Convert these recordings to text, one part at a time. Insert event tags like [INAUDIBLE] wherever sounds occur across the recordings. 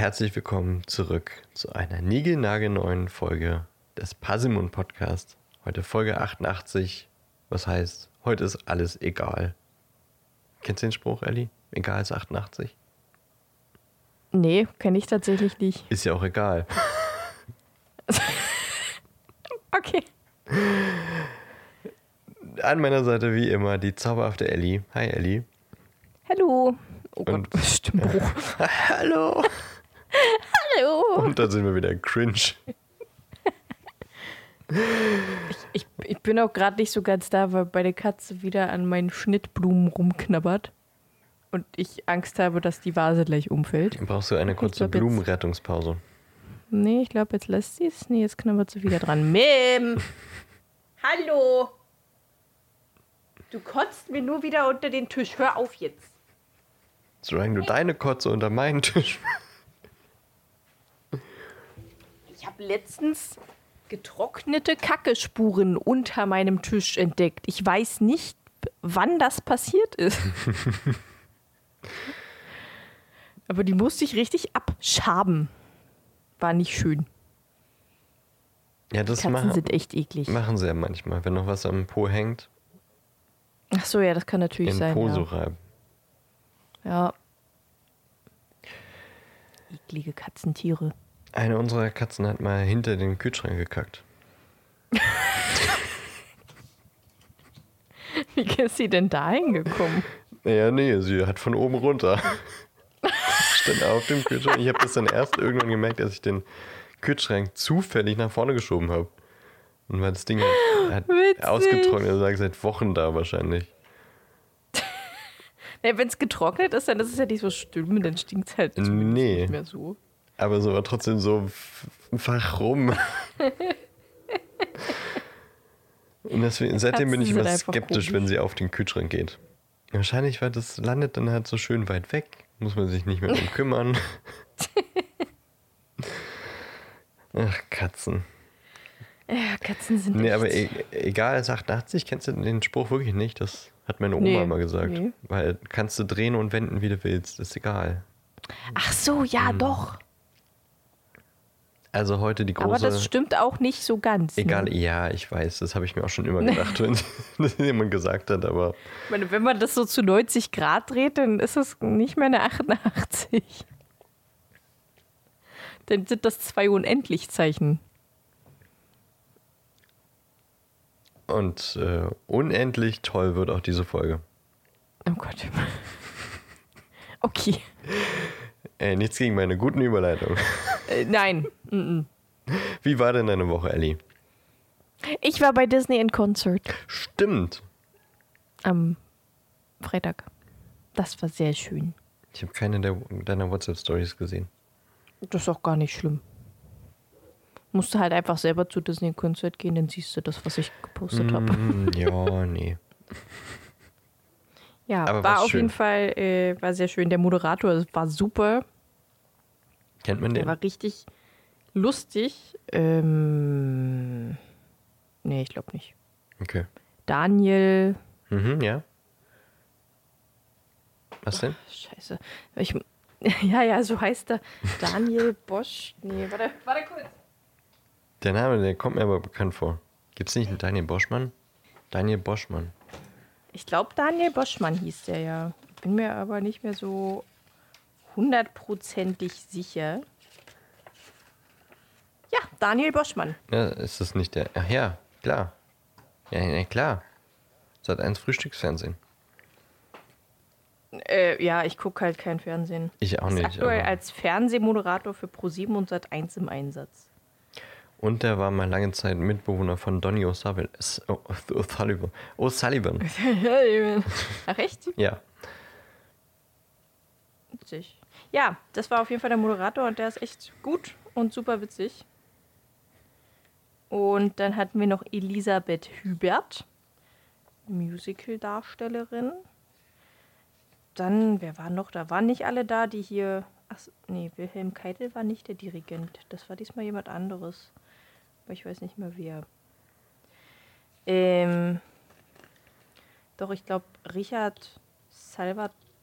Herzlich willkommen zurück zu einer niegelnagelneuen Folge des Pasimon Podcast. Heute Folge 88, was heißt, heute ist alles egal. Kennst du den Spruch, Ellie? Egal ist 88? Nee, kenne ich tatsächlich nicht. Ist ja auch egal. [LAUGHS] Okay. An meiner Seite wie immer die zauberhafte Ellie. Hi Ellie. Hallo. Oh Gott, Und- Stimmbruch. [LAUGHS] Hallo. Hallo. Und da sind wir wieder cringe. Ich, ich bin auch gerade nicht so ganz da, weil meine Katze wieder an meinen Schnittblumen rumknabbert. Und ich Angst habe, dass die Vase gleich umfällt. Brauchst du eine kurze glaub, Blumenrettungspause? Nee, ich glaube, jetzt lässt sie es. Nee, jetzt knabbert sie wieder dran. Mim! [LAUGHS] Hallo! Du kotzt mir nur wieder unter den Tisch. Hör auf jetzt. Solange du deine Kotze unter meinen Tisch. Ich habe letztens getrocknete Kackespuren unter meinem Tisch entdeckt. Ich weiß nicht, wann das passiert ist. [LAUGHS] Aber die musste ich richtig abschaben. War nicht schön. Ja, das Katzen machen, sind echt eklig. machen sie ja manchmal. Wenn noch was am Po hängt, Ach so, ja, das kann natürlich in sein. Po ja. so reiben. Ja. Eklige Katzentiere. Eine unserer Katzen hat mal hinter den Kühlschrank gekackt. [LAUGHS] Wie ist sie denn da hingekommen? Ja, nee, sie hat von oben runter. [LAUGHS] Stand auf dem Kühlschrank. Ich habe das dann erst irgendwann gemerkt, als ich den Kühlschrank zufällig nach vorne geschoben habe. Und weil das Ding hat Witzig. ausgetrocknet, lag seit Wochen da wahrscheinlich. [LAUGHS] Ja, Wenn es getrocknet ist, dann ist es ja nicht so schlimm, dann stinkt es halt Nee. nicht mehr so. Aber so war trotzdem so, warum? [LAUGHS] Und deswegen, seitdem bin ich immer skeptisch, komisch. wenn sie auf den Kühlschrank geht. Wahrscheinlich, weil das landet dann halt so schön weit weg. Muss man sich nicht mehr drum kümmern. [LAUGHS] Ach, Katzen. Ja, Katzen sind Nee, aber e egal als 88, kennst du den Spruch wirklich nicht? Das hat meine Oma Nee, mal gesagt. nee. Weil kannst du drehen und wenden, wie du willst. Ist egal. Ach so, ja, doch. Also heute die große... Aber das stimmt auch nicht so ganz. Egal, Ne? ja, ich weiß, das habe ich mir auch schon immer gedacht, wenn [LAUGHS] das jemand gesagt hat, aber Ich meine, wenn man das so zu 90 Grad dreht, dann ist es nicht mehr eine 88. Dann sind das zwei Unendlichzeichen. und äh, unendlich toll wird auch diese Folge. Oh Gott. [LAUGHS] Okay. Ey, nichts gegen meine guten Überleitungen. Äh, nein. Mm-mm. Wie war denn deine Woche, Ellie? Ich war bei Disney in Concert Stimmt. am Freitag. Das war sehr schön. Ich habe keine der, deiner WhatsApp-Stories gesehen. Das ist auch gar nicht schlimm. Musst du halt einfach selber zu Disney in Concert gehen, dann siehst du das, was ich gepostet habe. Mm, [LAUGHS] ja, nee. Ja, Aber war auf schön? jeden Fall äh, war sehr schön. Der Moderator war super. Kennt man Der den? war richtig lustig. Ähm, nee, ich glaube nicht. Okay. Daniel. Mhm, ja. Was denn? Scheiße. Ich, [LAUGHS] ja, ja, so heißt er. Daniel [LAUGHS] Bosch. Nee, warte, warte kurz. Der Name, der kommt mir aber bekannt vor. Gibt's nicht einen Daniel Boschmann? Daniel Boschmann. Ich glaube, Daniel Boschmann hieß der ja. Bin mir aber nicht mehr so hundertprozentig sicher. Ja, Daniel Boschmann. Ja, ist das nicht der. Ach ja, klar. Ja, ja klar. Seit eins Frühstücksfernsehen. Äh, ja, ich gucke halt kein Fernsehen. Ich auch Ist nicht. aktuell aber- als Fernsehmoderator für ProSieben und Sat1 im Einsatz. Und der war mal lange Zeit Mitbewohner von Donny O'Sullivan. O'Sullivan. [LAUGHS] Ach echt? Ja. Witzig. Ja, das war auf jeden Fall der Moderator und der ist echt gut und super witzig. Und dann hatten wir noch Elisabeth Hubert, Musical-Darstellerin. Dann, wer war noch da? Waren nicht alle da, die hier. Ach, nee, Wilhelm Keitel war nicht der Dirigent. Das war diesmal jemand anderes. Aber ich weiß nicht mehr wer. Ähm, doch, ich glaube, Richard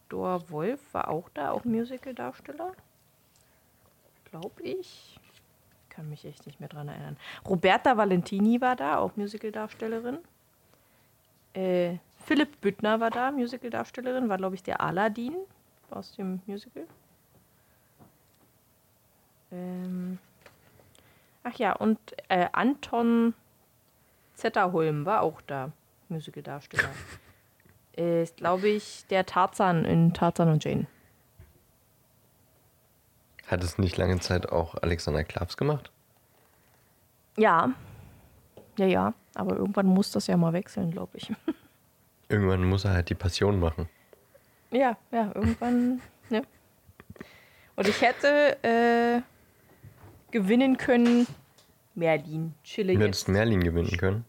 Salvador Wolf war auch da, auch Musical-Darsteller. glaube ich. Kann mich echt nicht mehr dran erinnern. Roberta Valentini war da, auch Musicaldarstellerin. Äh, Philipp Büttner war da, Musicaldarstellerin, war, glaube ich, der Aladdin aus dem Musical. Ähm, ach ja, und äh, Anton Zetterholm war auch da, Musicaldarsteller. Ist, glaube ich, der Tarzan in Tarzan und Jane. Hat es nicht lange Zeit auch Alexander Klavs gemacht? Ja. Ja, ja. Aber irgendwann muss das ja mal wechseln, glaube ich. [LAUGHS] Irgendwann muss er halt die Passion machen. Ja, ja, irgendwann. ne? Und ich hätte äh, gewinnen können. Merlin, chille Du jetzt. hättest Merlin gewinnen können.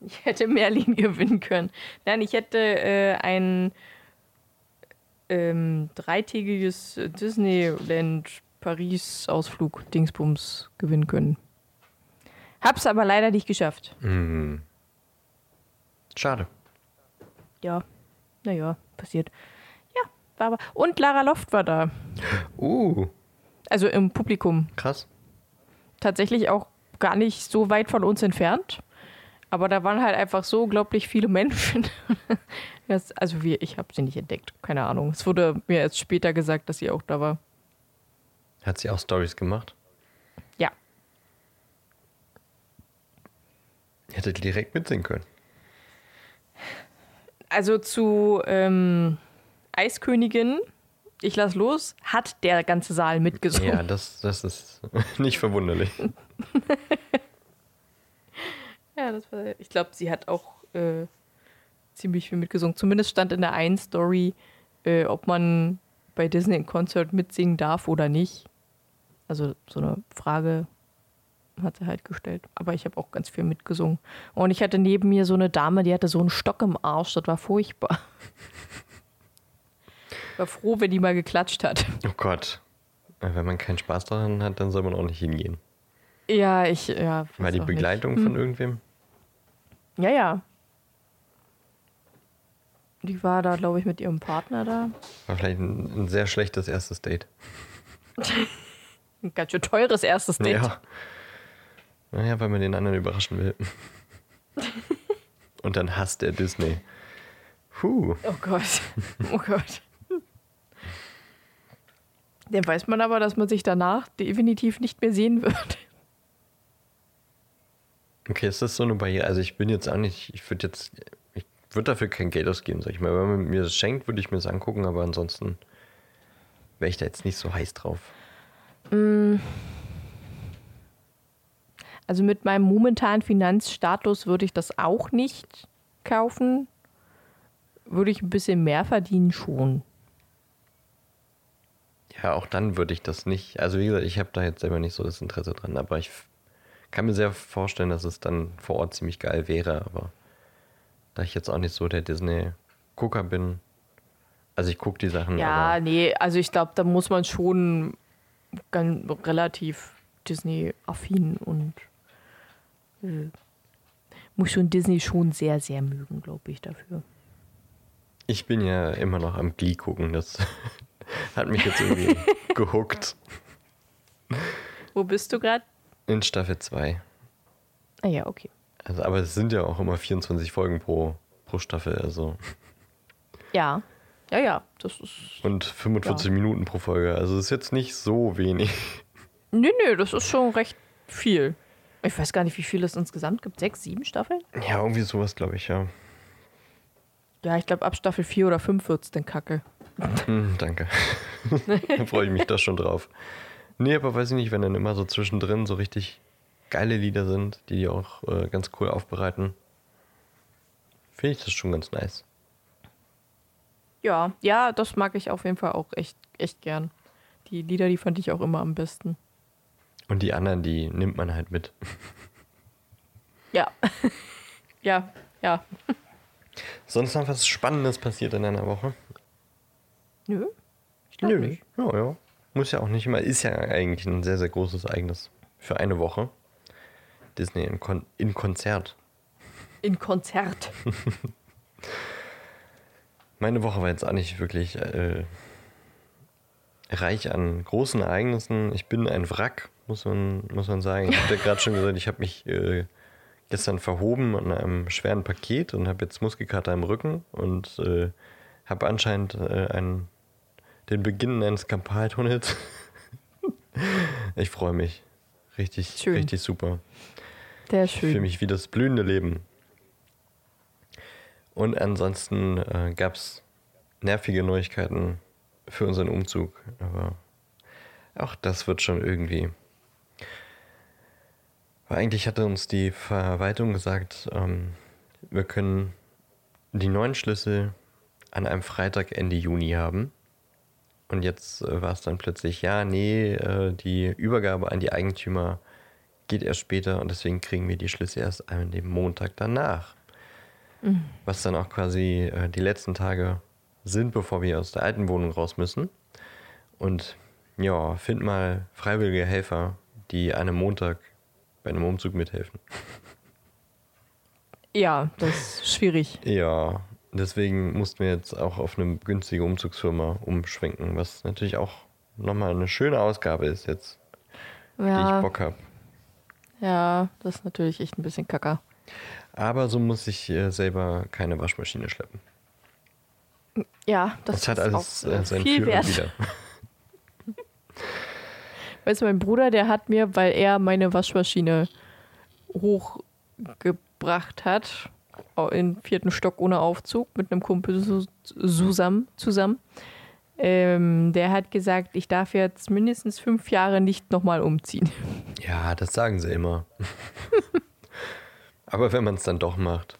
Ich hätte Merlin [LAUGHS] gewinnen können. Nein, ich hätte äh, ein ähm, dreitägiges Disneyland Paris Ausflug Dingsbums gewinnen können. Hab's aber leider nicht geschafft. Hm. Schade. Ja, naja, passiert. Ja, war aber. Und Lara Loft war da. Uh, Also im Publikum. krass. Tatsächlich auch gar nicht so weit von uns entfernt. Aber da waren halt einfach so unglaublich viele Menschen. [LAUGHS] Das, also wir, ich habe sie nicht entdeckt. Keine Ahnung. Es wurde mir erst später gesagt, dass sie auch da war. Hat sie auch Stories gemacht? Ja. Hätte direkt mitsingen können. Also zu ähm, Eiskönigin, ich lass los, hat der ganze Saal mitgesungen. Ja, das, das ist [LAUGHS] nicht verwunderlich. [LAUGHS] Ja, das war. Ich glaube, sie hat auch äh, ziemlich viel mitgesungen. Zumindest stand in der einen Story, äh, ob man bei Disney im Konzert mitsingen darf oder nicht. Also so eine Frage hat sie halt gestellt. Aber ich habe auch ganz viel mitgesungen. Und ich hatte neben mir so eine Dame, die hatte so einen Stock im Arsch. Das war furchtbar. [LAUGHS] War froh, wenn die mal geklatscht hat. Oh Gott. Wenn man keinen Spaß daran hat, dann soll man auch nicht hingehen. Ja, ich, ja. War die Begleitung nicht. von irgendwem? Ja, ja. Die war da, glaube ich, mit ihrem Partner da. War vielleicht ein, ein sehr schlechtes erstes Date. Ein ganz schön teures erstes Date. Ja. Naja, weil man den anderen überraschen will. [LAUGHS] Und dann hasst er Disney. Puh. Oh Gott. Oh Gott. Dann weiß man aber, dass man sich danach definitiv nicht mehr sehen wird. Okay, ist das so eine Barriere? Also ich bin jetzt auch nicht, ich würde jetzt, ich würde dafür kein Geld ausgeben, sag ich mal. Wenn man mir das schenkt, würde ich mir das angucken, aber ansonsten wäre ich da jetzt nicht so heiß drauf. Also mit meinem momentanen Finanzstatus würde ich das auch nicht kaufen. Würde ich ein bisschen mehr verdienen schon. Ja, auch dann würde ich das nicht. Also wie gesagt, ich habe da jetzt selber nicht so das Interesse dran, aber ich kann mir sehr vorstellen, dass es dann vor Ort ziemlich geil wäre, aber da ich jetzt auch nicht so der Disney-Gucker bin, also ich gucke die Sachen, Ja, nee, also ich glaube, da muss man schon ganz relativ Disney-affin und äh, muss schon Disney schon sehr, sehr mögen, glaube ich, dafür. ich bin ja immer noch am Glee gucken, das [LAUGHS] hat mich jetzt irgendwie [LAUGHS] gehuckt Wo bist du gerade? In Staffel 2. Ah ja, okay. Also, aber es sind ja auch immer 24 Folgen pro, pro Staffel, also [LAUGHS] Ja, ja, ja, das ist. und 45 Ja. Minuten pro Folge, also ist jetzt nicht so wenig. Nö, nö, das ist schon recht viel. Ich weiß gar nicht, wie viel es insgesamt gibt. Sechs, sieben Staffeln? Ja, irgendwie sowas, glaube ich, ja. Ja, ich glaube, ab Staffel 4 oder 5 wird es denn kacke. Hm, danke. [LAUGHS] da freue ich mich da schon drauf. Nee, aber weiß ich nicht, wenn dann immer so zwischendrin so richtig geile Lieder sind, die die auch äh, ganz cool aufbereiten, finde ich das schon ganz nice. Ja, ja, das mag ich auf jeden Fall auch echt, echt gern. Die Lieder, die fand ich auch immer am besten. Und die anderen, die nimmt man halt mit. [LAUGHS] [LAUGHS] Ja. ja, ja. [LAUGHS] Sonst noch was Spannendes passiert in einer Woche? Nö. Ich glaube nicht. Ja, ja. Muss ja auch nicht immer. Ist ja eigentlich ein sehr, sehr großes Ereignis für eine Woche. Disney in, Kon in Konzert. In Konzert. [LAUGHS] Meine Woche war jetzt auch nicht wirklich äh, reich an großen Ereignissen. Ich bin ein Wrack, muss man, muss man sagen. Ich habe ja gerade schon gesagt, ich habe mich äh, gestern verhoben an einem schweren Paket und habe jetzt Muskelkater im Rücken und äh, habe anscheinend äh, einen, den Beginn eines Kampaltunnels. [LAUGHS] ich freue mich. Richtig, Schön. richtig super. Sehr Ich fühle schön. mich wie das blühende Leben. Und ansonsten äh, gab es nervige Neuigkeiten für unseren Umzug. Aber auch das wird schon irgendwie. Weil eigentlich hatte uns die Verwaltung gesagt, ähm, wir können die neuen Schlüssel an einem Freitag Ende Juni haben. Und jetzt äh, war es dann plötzlich, ja, nee, äh, die Übergabe an die Eigentümer geht erst später und deswegen kriegen wir die Schlüssel erst an dem Montag danach. Was dann auch quasi äh, die letzten Tage sind, bevor wir aus der alten Wohnung raus müssen. Und ja, find mal freiwillige Helfer, die einem Montag bei einem Umzug mithelfen. Ja, das ist schwierig. Ja, deswegen mussten wir jetzt auch auf eine günstige Umzugsfirma umschwenken, was natürlich auch nochmal eine schöne Ausgabe ist jetzt, die ich Ja, Bock habe. ja, das ist natürlich echt ein bisschen kacker. Aber so muss ich äh, selber keine Waschmaschine schleppen. Ja, das, Das, hat alles auch, äh, äh, sein viel Für wert. und Wider. [LAUGHS] Weißt du, mein Bruder, der hat mir, weil er meine Waschmaschine hochgebracht hat, den vierten Stock ohne Aufzug mit einem Kumpel zusammen, zusammen ähm, der hat gesagt, ich darf jetzt mindestens fünf Jahre nicht nochmal umziehen. [LAUGHS] Ja, das sagen sie immer. [LAUGHS] Aber wenn man es dann doch macht,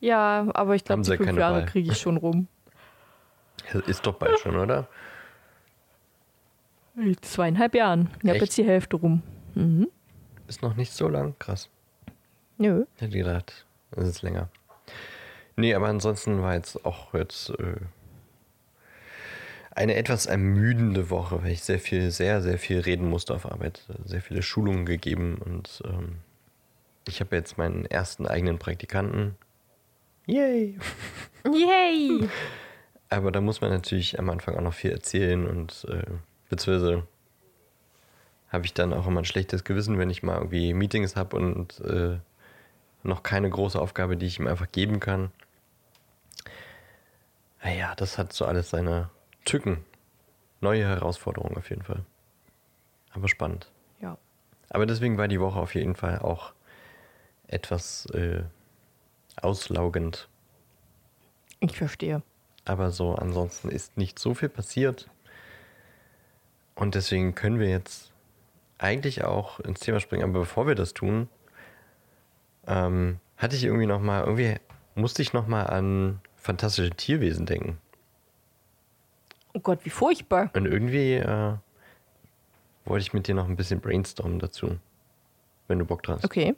Ja, aber ich glaube, die fünf Jahre kriege ich schon rum. [LAUGHS] ist doch bald schon, oder? In zweieinhalb Jahren. Ich habe jetzt die Hälfte rum. Mhm. Ist noch nicht so lang, krass. Nö. Ich hätte gedacht, es ist länger. Nee, aber ansonsten war jetzt auch jetzt äh, eine etwas ermüdende Woche, weil ich sehr viel, sehr, sehr viel reden musste auf Arbeit. Sehr viele Schulungen gegeben und ähm, ich habe jetzt meinen ersten eigenen Praktikanten. Yay! Yay! [LAUGHS] Aber da muss man natürlich am Anfang auch noch viel erzählen und äh, beziehungsweise habe ich dann auch immer ein schlechtes Gewissen, wenn ich mal irgendwie Meetings habe und äh, noch keine große Aufgabe, die ich ihm einfach geben kann. Naja, das hat so alles seine Tücken. Neue Herausforderungen auf jeden Fall. Aber spannend. Ja. Aber deswegen war die Woche auf jeden Fall auch etwas äh, auslaugend. Ich verstehe. Aber so ansonsten ist nicht so viel passiert. Und deswegen können wir jetzt eigentlich auch ins Thema springen. Aber bevor wir das tun, ähm, hatte ich irgendwie noch mal, irgendwie musste ich noch mal an fantastische Tierwesen denken. Oh Gott, wie furchtbar. Und irgendwie äh, wollte ich mit dir noch ein bisschen brainstormen dazu, wenn du Bock drauf hast. Okay.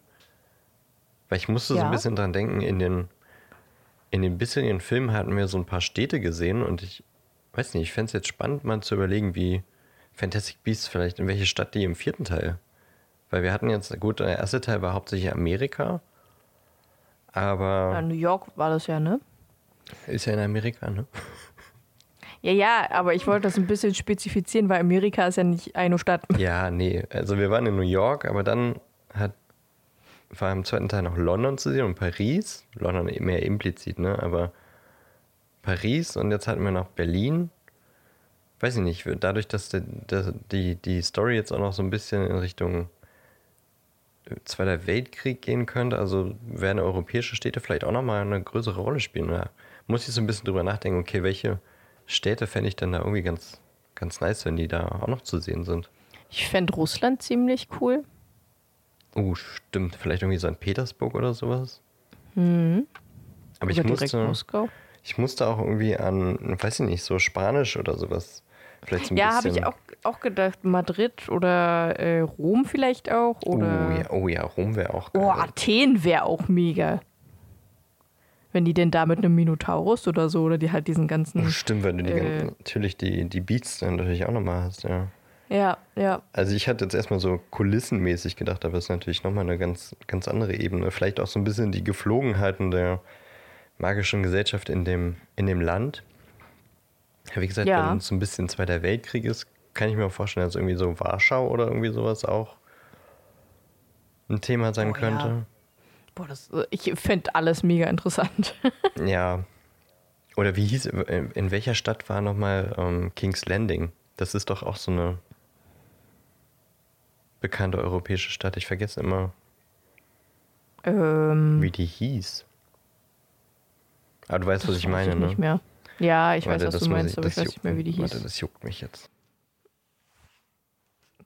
Weil ich musste so ein Ja. bisschen dran denken, in den, in den bisherigen Filmen hatten wir so ein paar Städte gesehen und ich weiß nicht, ich fände es jetzt spannend, mal zu überlegen, wie Fantastic Beasts vielleicht, in welche Stadt die im vierten Teil. Weil wir hatten jetzt, gut, der erste Teil war hauptsächlich Amerika, aber Ja, New York war das ja, ne? ist ja in Amerika, ne? [LAUGHS] Ja, ja, aber ich wollte das ein bisschen spezifizieren, weil Amerika ist ja nicht eine Stadt. [LAUGHS] Ja, nee, also wir waren in New York, aber dann hat, war im zweiten Teil noch London zu sehen und Paris. London mehr implizit, ne? Aber Paris und jetzt hatten wir noch Berlin. Weiß ich nicht, dadurch, dass der, die, die Story jetzt auch noch so ein bisschen in Richtung Zweiter Weltkrieg gehen könnte, also werden europäische Städte vielleicht auch nochmal eine größere Rolle spielen. Da muss ich so ein bisschen drüber nachdenken, okay, welche Städte fände ich denn da irgendwie ganz, ganz nice, wenn die da auch noch zu sehen sind. Ich fände Russland ziemlich cool. Oh, stimmt. Vielleicht irgendwie St. Petersburg oder sowas. Mhm. Aber ich Oder direkt musste, Moskau. ich musste auch irgendwie an, weiß ich nicht, so Spanisch oder sowas. Vielleicht so ein Ja, habe ich auch, auch gedacht. Madrid oder äh, Rom vielleicht auch. Oder Oh ja, oh ja, Rom wäre auch geil. Oh, Athen wäre auch mega. Wenn die denn da mit einem Minotaurus oder so, oder die halt diesen Oh, ganzen. stimmt, weil du die, Äh. ganzen- natürlich die, die Beats dann natürlich auch nochmal hast, ja. Ja, ja. Also ich hatte jetzt erstmal so kulissenmäßig gedacht, aber es ist natürlich nochmal eine ganz, ganz andere Ebene. Vielleicht auch so ein bisschen die Geflogenheiten der magischen Gesellschaft in dem, in dem Land. Ja, wie gesagt, Ja. wenn es so ein bisschen Zweiter Weltkrieg ist, kann ich mir vorstellen, dass irgendwie so Warschau oder irgendwie sowas auch ein Thema sein Oh, ja. könnte. Boah, das, ich fände alles mega interessant. [LAUGHS] Ja. Oder wie hieß, in welcher Stadt war nochmal ähm, King's Landing? Das ist doch auch so eine bekannte europäische Stadt. Ich vergesse immer, ähm, wie die hieß. Aber du weißt, was ich meine, ne? nicht mehr. Ja, ich Warte, weiß, was du meinst, aber ich das weiß nicht mehr, wie die juckt- hieß. Warte, das juckt mich jetzt.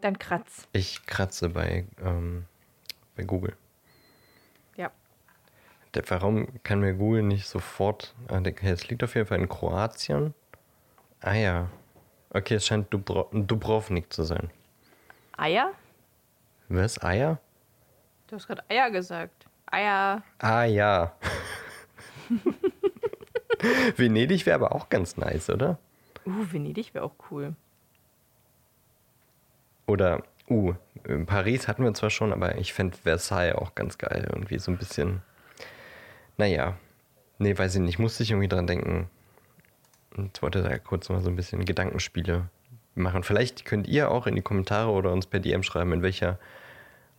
Dann kratz. Ich kratze bei, ähm, bei Google. Ja. Der, warum kann mir Google nicht sofort. Ah, der- Es liegt auf jeden Fall in Kroatien. Ah ja. Okay, es scheint Dubro Dubrovnik zu sein. Eier? Was? Eier? Du hast gerade Eier gesagt. Eier. Ah ja. [LAUGHS] [LAUGHS] Venedig wäre aber auch ganz nice, oder? Uh, Venedig wäre auch cool. Oder, uh, in Paris hatten wir zwar schon, aber ich fände Versailles auch ganz geil. Irgendwie so ein bisschen. Naja. Nee, weiß ich nicht. Musste ich irgendwie dran denken. Und wollte da kurz mal so ein bisschen Gedankenspiele machen. Vielleicht könnt ihr auch in die Kommentare oder uns per DM schreiben, in welcher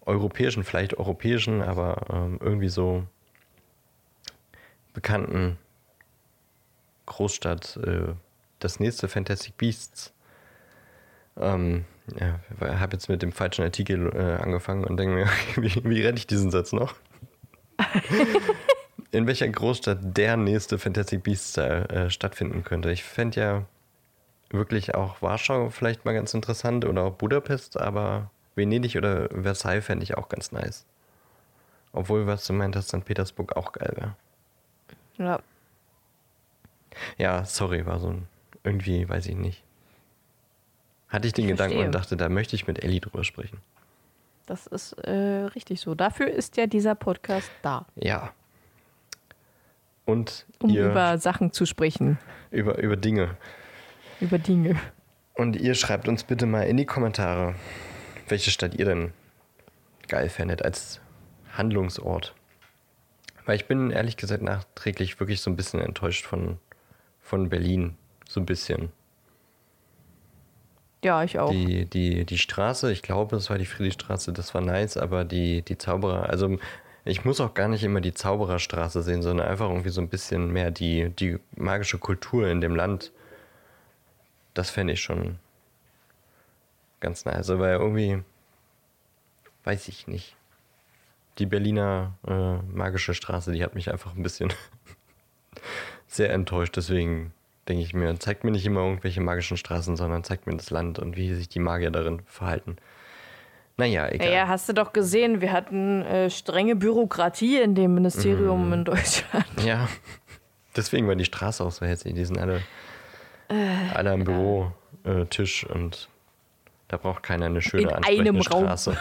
europäischen, vielleicht europäischen, aber ähm, irgendwie so bekannten Großstadt äh, das nächste Fantastic Beasts ähm, ja, habe jetzt mit dem falschen Artikel äh, angefangen und denke mir, [LAUGHS] wie, wie rette ich diesen Satz noch? [LAUGHS] In welcher Großstadt der nächste Fantastic Beasts äh, stattfinden könnte. Ich fände ja wirklich auch Warschau vielleicht mal ganz interessant oder auch Budapest, aber Venedig oder Versailles fände ich auch ganz nice. Obwohl, was du meintest, St. Petersburg auch geil wäre. Ja. Ja, sorry, war so ein, irgendwie, weiß ich nicht. Hatte ich den Ich Gedanken verstehe. und dachte, da möchte ich mit Ellie drüber sprechen. Das ist äh, richtig so. Dafür ist ja dieser Podcast da, Ja. Und um ihr über Sachen zu sprechen, über, über Dinge. über Dinge. Und ihr schreibt uns bitte mal in die Kommentare, welche Stadt ihr denn geil fändet als Handlungsort. Weil ich bin ehrlich gesagt nachträglich wirklich so ein bisschen enttäuscht von, von Berlin. So ein bisschen. Ja, ich auch. Die, die, die Straße, ich glaube, es war die Friedrichstraße, das war nice, aber die, die Zauberer, also ich muss auch gar nicht immer die Zaubererstraße sehen, sondern einfach irgendwie so ein bisschen mehr die, die magische Kultur in dem Land. Das fände ich schon ganz nice, aber irgendwie, weiß ich nicht. Die Berliner äh, magische Straße, die hat mich einfach ein bisschen [LAUGHS] sehr enttäuscht, deswegen denke ich mir, zeigt mir nicht immer irgendwelche magischen Straßen, sondern zeigt mir das Land und wie sich die Magier darin verhalten. Naja, egal. Ja, hast du doch gesehen, wir hatten äh, strenge Bürokratie in dem Ministerium Mhm. in Deutschland. [LAUGHS] Ja, deswegen war die Straße auch so hässlich. Die sind alle, alle am Bürotisch und da braucht keiner eine schöne, In ansprechende einem Raum. Straße.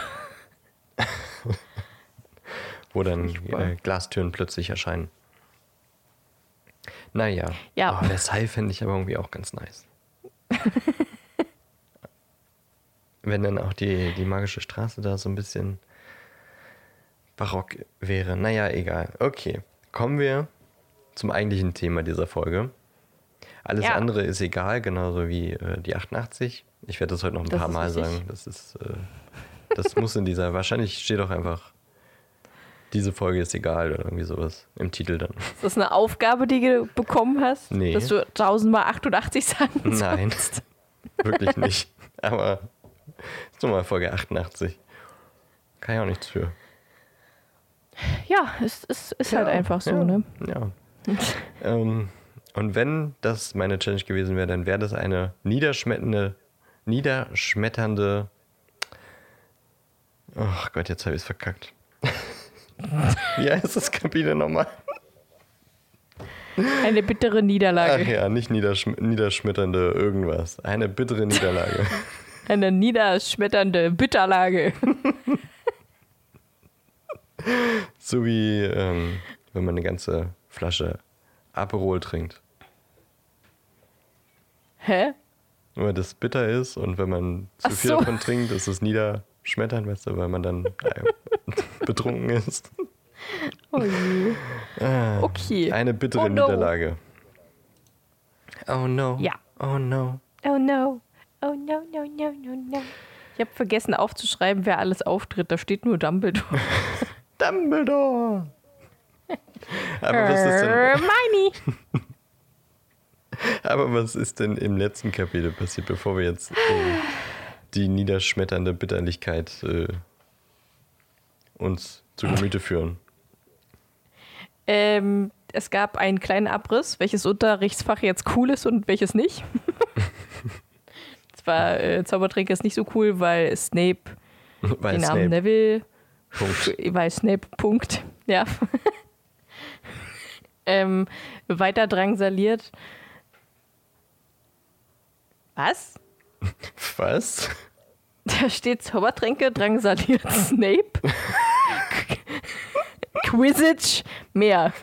[LAUGHS] [LAUGHS] Wo dann Furchtbar. äh, Glastüren plötzlich erscheinen. Naja, Ja. Oh, Versailles fände ich aber irgendwie auch ganz nice. [LAUGHS] Wenn dann auch die, die magische Straße da so ein bisschen barock wäre. Naja, egal. Okay, kommen wir zum eigentlichen Thema dieser Folge. Alles Ja. andere ist egal, genauso wie äh, die 88. Ich werde das heute noch ein Das paar Mal richtig. sagen. Das ist, äh, das muss in dieser, wahrscheinlich steht auch einfach, diese Folge ist egal oder irgendwie sowas im Titel dann. Ist das eine Aufgabe, die du bekommen hast? Nee. Dass du tausendmal 88 sagen Nein, sollst? [LAUGHS] wirklich nicht. Aber ist nun mal Folge 88. Kann ich auch nichts für. Ja, es, es ist halt Ja, einfach so, ja, ne? Ja. [LAUGHS] ähm, und wenn das meine Challenge gewesen wäre, dann wäre das eine niederschmetternde, niederschmetternde. Ach Gott, jetzt habe ich es verkackt. [LAUGHS] Wie heißt das Kapitel nochmal? Eine bittere Niederlage. Ach ja, nicht niederschm niederschmetternde irgendwas. Eine bittere Niederlage. [LAUGHS] Eine niederschmetternde Bitterlage. [LAUGHS] So wie ähm, wenn man eine ganze Flasche Aperol trinkt. Hä? Weil das bitter ist und wenn man zu Ach viel so. davon trinkt, ist es niederschmettern, du, weil man dann äh, [LAUGHS] betrunken ist. Oh je. Ah, Okay. Eine bittere Oh no. Niederlage. Oh no. Ja. Oh no. Oh no. Oh no, no, no, no, no. Ich habe vergessen aufzuschreiben, wer alles auftritt. Da steht nur Dumbledore. [LAUGHS] Dumbledore! Aber was, ist denn, Hermione. [LAUGHS] aber was ist denn im letzten Kapitel passiert, bevor wir jetzt äh, die niederschmetternde Bitterlichkeit äh, uns zu Gemüte führen? Ähm, es gab einen kleinen Abriss, welches Unterrichtsfach jetzt cool ist und welches nicht. [LAUGHS] Zwar äh, Zaubertränke ist nicht so cool, weil Snape [LAUGHS] Weil den Namen Snape, Neville, Punkt. [LAUGHS] weil Snape, Punkt, ja. ähm, weiter drangsaliert. Was? Was? Da steht Zaubertränke, drangsaliert Snape. Quidditch, mehr.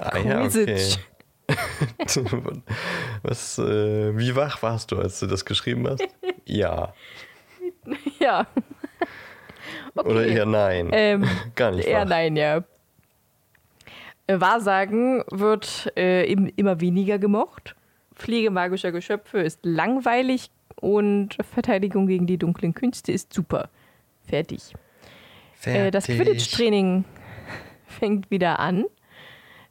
Ah ja, okay. [LAUGHS] Was, äh, wie wach warst du, als du das geschrieben hast? Ja. Ja. Okay. Oder eher nein? Ähm, [LAUGHS] Gar nicht Eher wach. nein, ja. Wahrsagen wird äh, im, immer weniger gemocht. Pflege magischer Geschöpfe ist langweilig und Verteidigung gegen die dunklen Künste ist super. Fertig. Äh, das Fertig. Quidditch-Training [LAUGHS] fängt wieder an.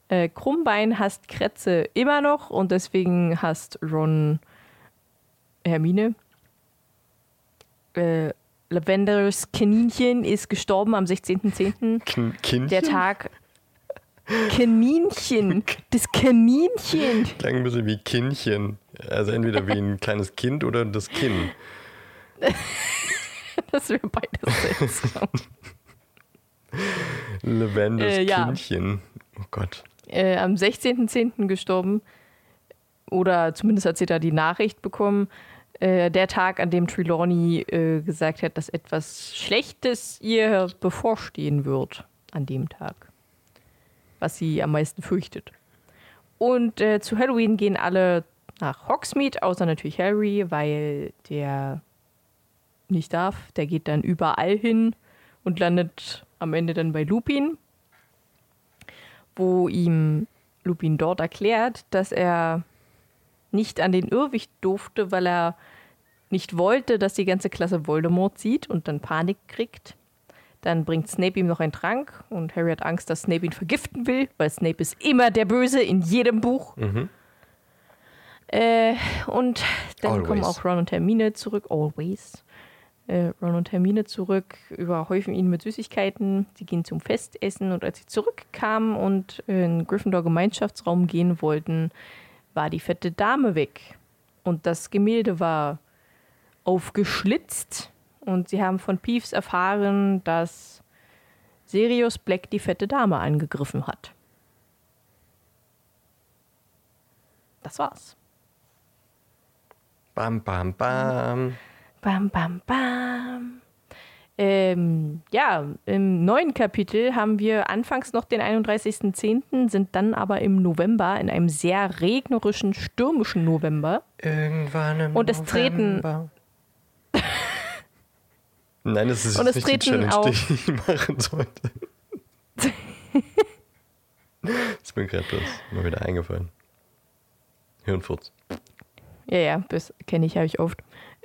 Äh, Krummbein hasst Kretze immer noch und deswegen hasst Ron Hermine. Äh, Lavenders Kaninchen ist gestorben am 16.10. Kin Kindchen? Der Tag. Kaninchen. Das Kaninchen. Klang ein bisschen wie Kindchen. Also entweder wie ein kleines Kind oder das Kinn. [LAUGHS] Das wäre beides seltsam. Lavendes Äh, ja. Kindchen. Oh Gott. äh, am 16.10. gestorben. Oder zumindest hat sie da die Nachricht bekommen. Äh, der Tag, an dem Trelawney äh, gesagt hat, dass etwas Schlechtes ihr bevorstehen wird. An dem Tag. Was sie am meisten fürchtet. Und äh, zu Halloween gehen alle nach Hogsmeade, außer natürlich Harry, weil der nicht darf. Der geht dann überall hin und landet am Ende dann bei Lupin wo ihm Lupin dort erklärt, dass er nicht an den Irrwicht durfte, weil er nicht wollte, dass die ganze Klasse Voldemort sieht und dann Panik kriegt. Dann bringt Snape ihm noch einen Trank und Harry hat Angst, dass Snape ihn vergiften will, weil Snape ist immer der Böse in jedem Buch. Mhm. Äh, und dann Always. kommen auch Ron und Hermine zurück. Always. Äh, Ron und Hermine zurück, überhäufen ihn mit Süßigkeiten. Sie gehen zum Festessen und als sie zurückkamen und in den Gryffindor-Gemeinschaftsraum gehen wollten, war die fette Dame weg. Und das Gemälde war aufgeschlitzt. Und sie haben von Peeves erfahren, dass Sirius Black die fette Dame angegriffen hat. Das war's. Bam, bam, bam. Bam, bam, bam. Ähm, ja, im neuen Kapitel haben wir anfangs noch den 31.10., sind dann aber im November, in einem sehr regnerischen, stürmischen November. Irgendwann im Und es treten- November. Nein, das ist Und nicht die Challenge, die auf- ich machen sollte. [LAUGHS] ist mir gerade bloß mal wieder eingefallen. Hirnfurz. Ja, ja, das kenne ich, habe ich oft.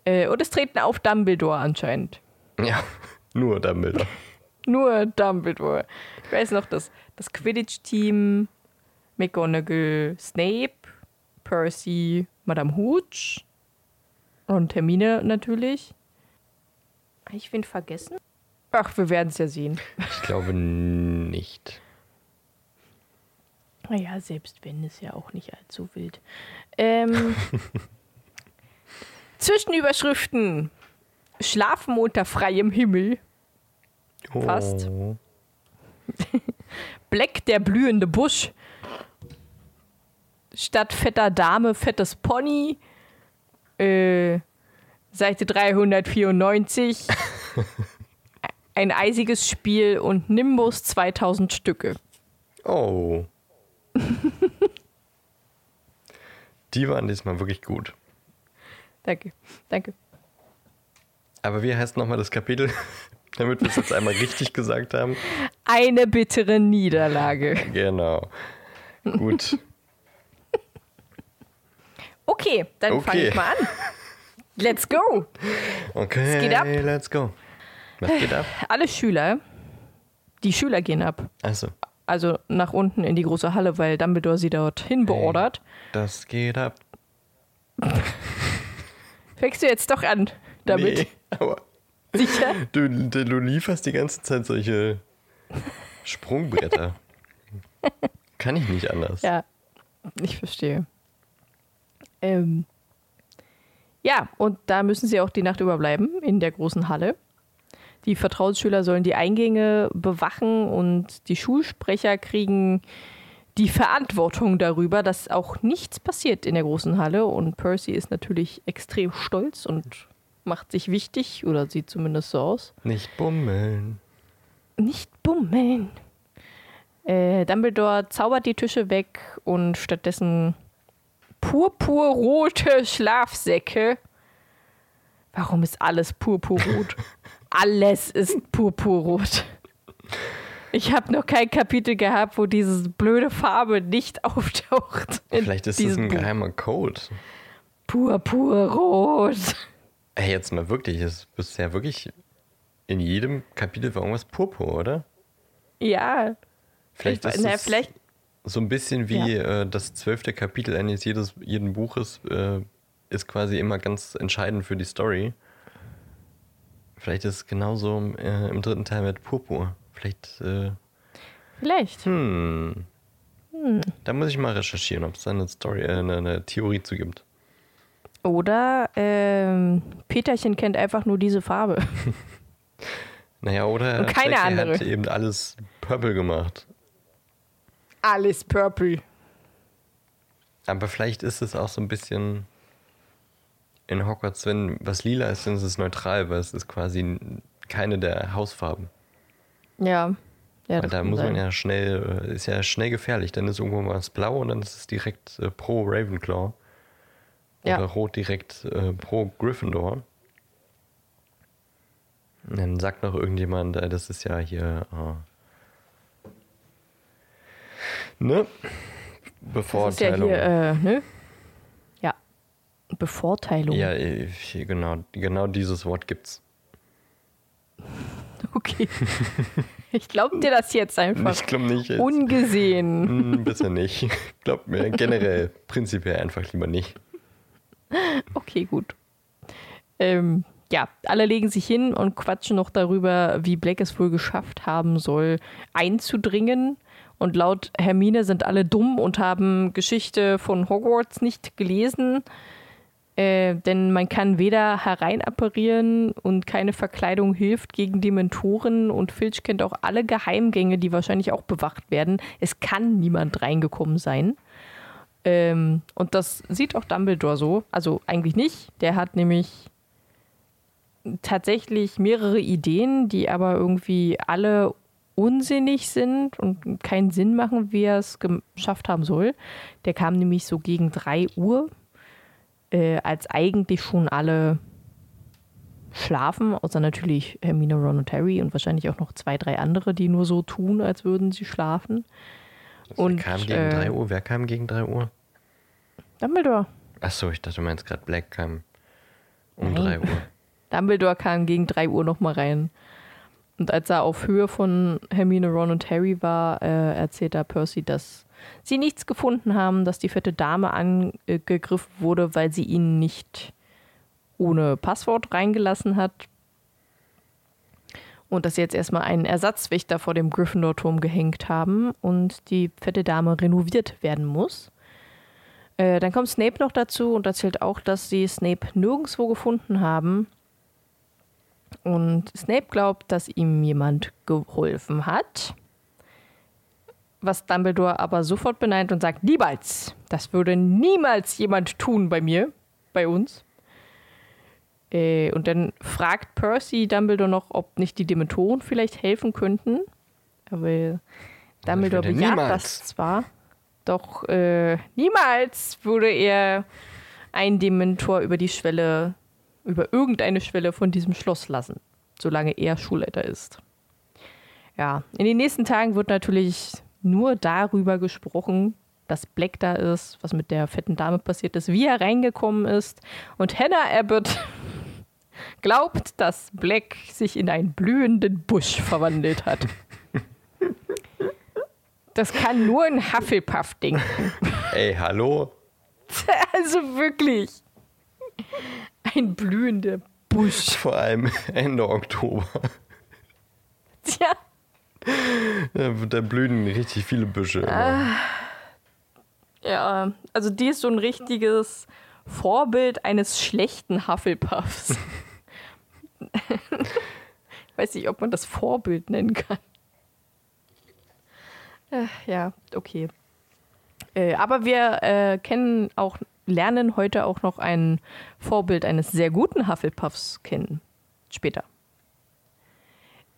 Äh, und es treten auf Dumbledore anscheinend. Ja, nur Dumbledore. [LAUGHS] Nur Dumbledore. Ich weiß noch, dass das Quidditch-Team, McGonagall, Snape, Percy, Madame Hooch und Hermine natürlich. Habe ich wen vergessen? Ach, wir werden es ja sehen. Ich glaube nicht. Naja, selbst wenn, ist ja auch nicht allzu wild. Ähm, [LAUGHS] Zwischenüberschriften. Schlafen unter freiem Himmel. Passt. Oh. [LAUGHS] Black, der blühende Busch. Statt fetter Dame, fettes Pony. Äh, Seite 394. [LAUGHS] Ein eisiges Spiel und Nimbus 2000 Stücke. Oh. [LAUGHS] Die waren diesmal wirklich gut. Danke, danke. Aber wie heißt nochmal das Kapitel? [LAUGHS] Damit wir es jetzt einmal richtig gesagt haben. Eine bittere Niederlage. Genau. Gut. Okay, dann fange Okay. ich mal an. Let's go! Okay, geht ab. let's go. Was geht ab? Alle Schüler, die Schüler gehen ab. Achso, Also nach unten in die große Halle, weil Dumbledore sie dorthin beordert. das geht ab. [LAUGHS] Fängst du jetzt doch an damit? Nee, aber Sicher? du, du, du lieferst die ganze Zeit solche Sprungbretter. [LAUGHS] Kann ich nicht anders. Ja, ich verstehe. Ähm, ja, und da müssen sie auch die Nacht überbleiben in der großen Halle. Die Vertrauensschüler sollen die Eingänge bewachen und die Schulsprecher kriegen die Verantwortung darüber, dass auch nichts passiert in der großen Halle. Und Percy ist natürlich extrem stolz und macht sich wichtig oder sieht zumindest so aus. Nicht bummeln. Nicht bummeln. Äh, Dumbledore zaubert die Tische weg und stattdessen purpurrote Schlafsäcke. Warum ist alles purpurrot? [LAUGHS] alles ist purpurrot. Ich habe noch kein Kapitel gehabt, wo diese blöde Farbe nicht auftaucht. Vielleicht ist das ein Buch. geheimer Code. Purpurrot. Ey, jetzt mal wirklich, es ist bisher wirklich in jedem Kapitel war irgendwas Purpur, oder? Ja. Vielleicht ich, ist na, es vielleicht so ein bisschen wie äh, das zwölfte Kapitel eines jedes, jeden Buches äh, ist quasi immer ganz entscheidend für die Story. Vielleicht ist es genauso im, äh, im dritten Teil mit Purpur. Vielleicht, äh, Vielleicht. hm. Da muss ich mal recherchieren, ob es da eine Story, äh, eine, eine Theorie zu gibt. Oder ähm, Peterchen kennt einfach nur diese Farbe. [LAUGHS] Naja, oder Und keine andere. er hat eben alles purple gemacht. Alles purple. Aber vielleicht ist es auch so ein bisschen in Hogwarts, wenn was lila ist, dann ist es neutral, weil es ist quasi keine der Hausfarben. Ja. ja weil da muss man sein. ja schnell, äh, ist ja schnell gefährlich. Dann ist irgendwo was blau und dann ist es direkt äh, pro Ravenclaw. Ja. Oder rot direkt äh, pro Gryffindor. Und dann sagt noch irgendjemand, äh, das ist ja hier. Äh, ne? Das ist ja Bevorteilung. hier, äh, ne? Ja. Bevorteilung. Ja, äh, genau, genau dieses Wort gibt's. [LAUGHS] Okay. ich glaub dir das jetzt einfach. Ich glaube nicht. Jetzt. Ungesehen. [LAUGHS] Hm, besser nicht. Glaubt mir generell prinzipiell einfach lieber nicht. Okay, gut. Ähm, ja, alle legen sich hin und quatschen noch darüber, wie Black es wohl geschafft haben soll, einzudringen. Und laut Hermine sind alle dumm und haben Geschichte von Hogwarts nicht gelesen. Äh, denn man kann weder hereinapparieren und keine Verkleidung hilft gegen Dementoren. Und Filch kennt auch alle Geheimgänge, die wahrscheinlich auch bewacht werden. Es kann niemand reingekommen sein. Ähm, und das sieht auch Dumbledore so. Also eigentlich nicht. Der hat nämlich tatsächlich mehrere Ideen, die aber irgendwie alle unsinnig sind und keinen Sinn machen, wie er es geschafft haben soll. Der kam nämlich so gegen 3 Uhr, äh, als eigentlich schon alle schlafen, außer natürlich Hermine, Ron und Harry und wahrscheinlich auch noch zwei, drei andere, die nur so tun, als würden sie schlafen. Und, Wer kam gegen äh, 3 Uhr? Wer kam gegen 3 Uhr? Dumbledore. Achso, ich dachte, du meinst gerade Black kam um Nein. 3 Uhr. [LAUGHS] Dumbledore kam gegen 3 Uhr nochmal rein. Und als er auf Höhe von Hermine, Ron und Harry war, äh, erzählt er Percy, dass sie nichts gefunden haben, dass die fette Dame angegriffen wurde, weil sie ihn nicht ohne Passwort reingelassen hat. Und dass sie jetzt erstmal einen Ersatzwächter vor dem Gryffindor-Turm gehängt haben und die fette Dame renoviert werden muss. Äh, dann kommt Snape noch dazu und erzählt auch, dass sie Snape nirgendwo gefunden haben. Und Snape glaubt, dass ihm jemand geholfen hat. Was Dumbledore aber sofort beneint und sagt, niemals. Das würde niemals jemand tun bei mir, bei uns. Äh, und dann fragt Percy Dumbledore noch, ob nicht die Dementoren vielleicht helfen könnten. Aber Dumbledore niemals. das zwar, doch äh, niemals würde er einen Dementor über die Schwelle, über irgendeine Schwelle von diesem Schloss lassen, solange er Schulleiter ist. Ja, in den nächsten Tagen wird natürlich nur darüber gesprochen, dass Black da ist, was mit der fetten Dame passiert ist, wie er reingekommen ist. Und Hannah Abbott [LAUGHS] glaubt, dass Black sich in einen blühenden Busch verwandelt hat. Das kann nur ein Hufflepuff denken. Ey, hallo? [LAUGHS] Also wirklich. Ein blühender Busch. Vor allem Ende Oktober. Tja. Da, da blühen richtig viele Büsche. immer. Ja, also die ist so ein richtiges Vorbild eines schlechten Hufflepuffs. ich [LAUGHS] weiß nicht, ob man das Vorbild nennen kann. Äh, ja, okay. Äh, aber wir äh, kennen auch, lernen heute auch noch ein Vorbild eines sehr guten Hufflepuffs kennen. Später.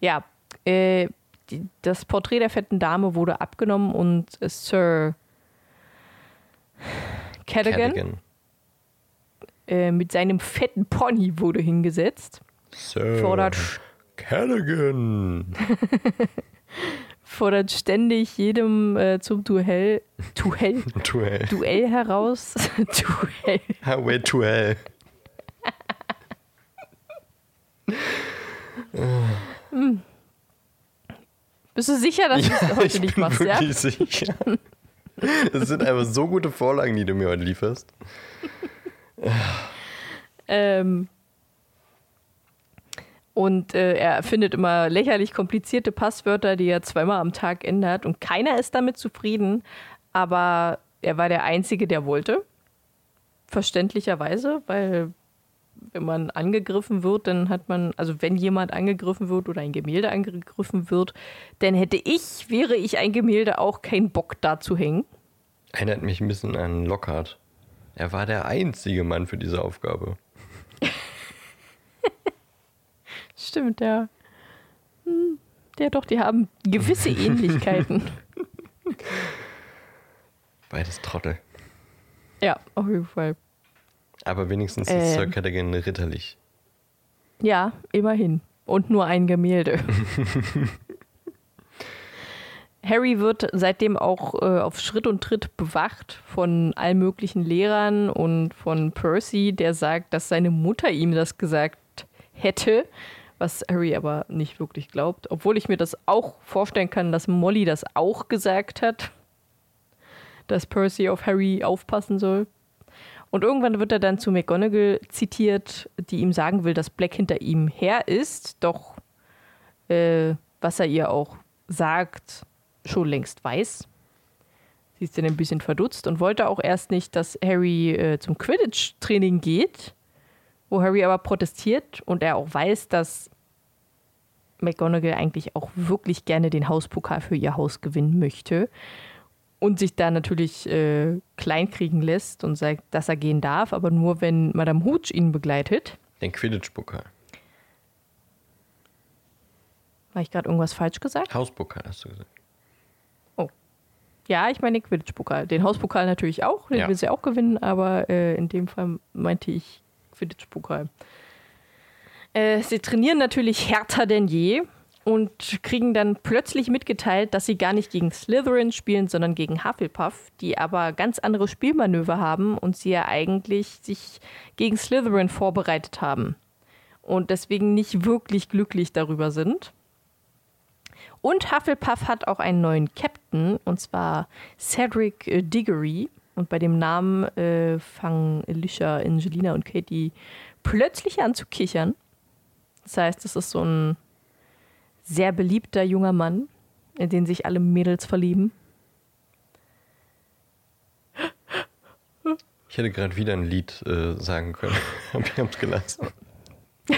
Ja, äh, die, das Porträt der fetten Dame wurde abgenommen und Sir Cadogan, äh, mit seinem fetten Pony wurde hingesetzt. Sir Fordert, Cadigan. [LAUGHS] fordert ständig jedem äh, zum Duell, Duell, [LAUGHS] Duell. Duell heraus. [LAUGHS] Duell. Highway to hell. Bist du sicher, dass du es heute ich nicht bin machst, ja? wirklich sicher. Das sind einfach so gute Vorlagen, die du mir heute lieferst. Ähm, und äh, er findet immer lächerlich komplizierte Passwörter, die er zweimal am Tag ändert. Und keiner ist damit zufrieden. Aber er war der Einzige, der wollte. Verständlicherweise, weil wenn man angegriffen wird, dann hat man, also wenn jemand angegriffen wird oder ein Gemälde angegriffen wird, dann hätte ich, wäre ich ein Gemälde, auch keinen Bock da zu hängen. Erinnert mich ein bisschen an Lockhart. Er war der einzige Mann für diese Aufgabe. [LAUGHS] Stimmt, ja. Hm, Ja, doch, die haben gewisse [LAUGHS] Ähnlichkeiten. Beides Trottel. ja, auf jeden Fall. Aber wenigstens ist Ähm. Sir Cadogan ritterlich. Ja, immerhin. Und nur ein Gemälde. [LAUGHS] Harry wird seitdem auch äh, auf Schritt und Tritt bewacht von allen möglichen Lehrern und von Percy, der sagt, dass seine Mutter ihm das gesagt hätte, was Harry aber nicht wirklich glaubt. Obwohl ich mir das auch vorstellen kann, dass Molly das auch gesagt hat, dass Percy auf Harry aufpassen soll. Und irgendwann wird er dann zu McGonagall zitiert, die ihm sagen will, dass Black hinter ihm her ist, doch äh, was er ihr auch sagt, schon längst weiß. Sie ist dann ein bisschen verdutzt und wollte auch erst nicht, dass Harry äh, zum Quidditch-Training geht, wo Harry aber protestiert und er auch weiß, dass McGonagall eigentlich auch wirklich gerne den Hauspokal für ihr Haus gewinnen möchte und sich da natürlich äh, kleinkriegen lässt und sagt, dass er gehen darf, aber nur, wenn Madame Hooch ihn begleitet. Den Quidditch-Pokal. Habe ich gerade irgendwas falsch gesagt? Hauspokal hast du gesagt. Ja, ich meine den Quidditch-Pokal. Den Hauspokal natürlich auch, den Ja. will sie auch gewinnen, aber äh, in dem Fall meinte ich Quidditch-Pokal. Äh, sie trainieren natürlich härter denn je und kriegen dann plötzlich mitgeteilt, dass sie gar nicht gegen Slytherin spielen, sondern gegen Hufflepuff, die aber ganz andere Spielmanöver haben und sie ja eigentlich sich gegen Slytherin vorbereitet haben und deswegen nicht wirklich glücklich darüber sind. Und Hufflepuff hat auch einen neuen Captain, und zwar Cedric äh, Diggory. Und bei dem Namen äh, fangen Alicia, Angelina und Katie plötzlich an zu kichern. Das heißt, es ist so ein sehr beliebter junger Mann, in den sich alle Mädels verlieben. Ich hätte gerade wieder ein Lied äh, sagen können. [LAUGHS] Aber ich hab's gelassen. [LAUGHS]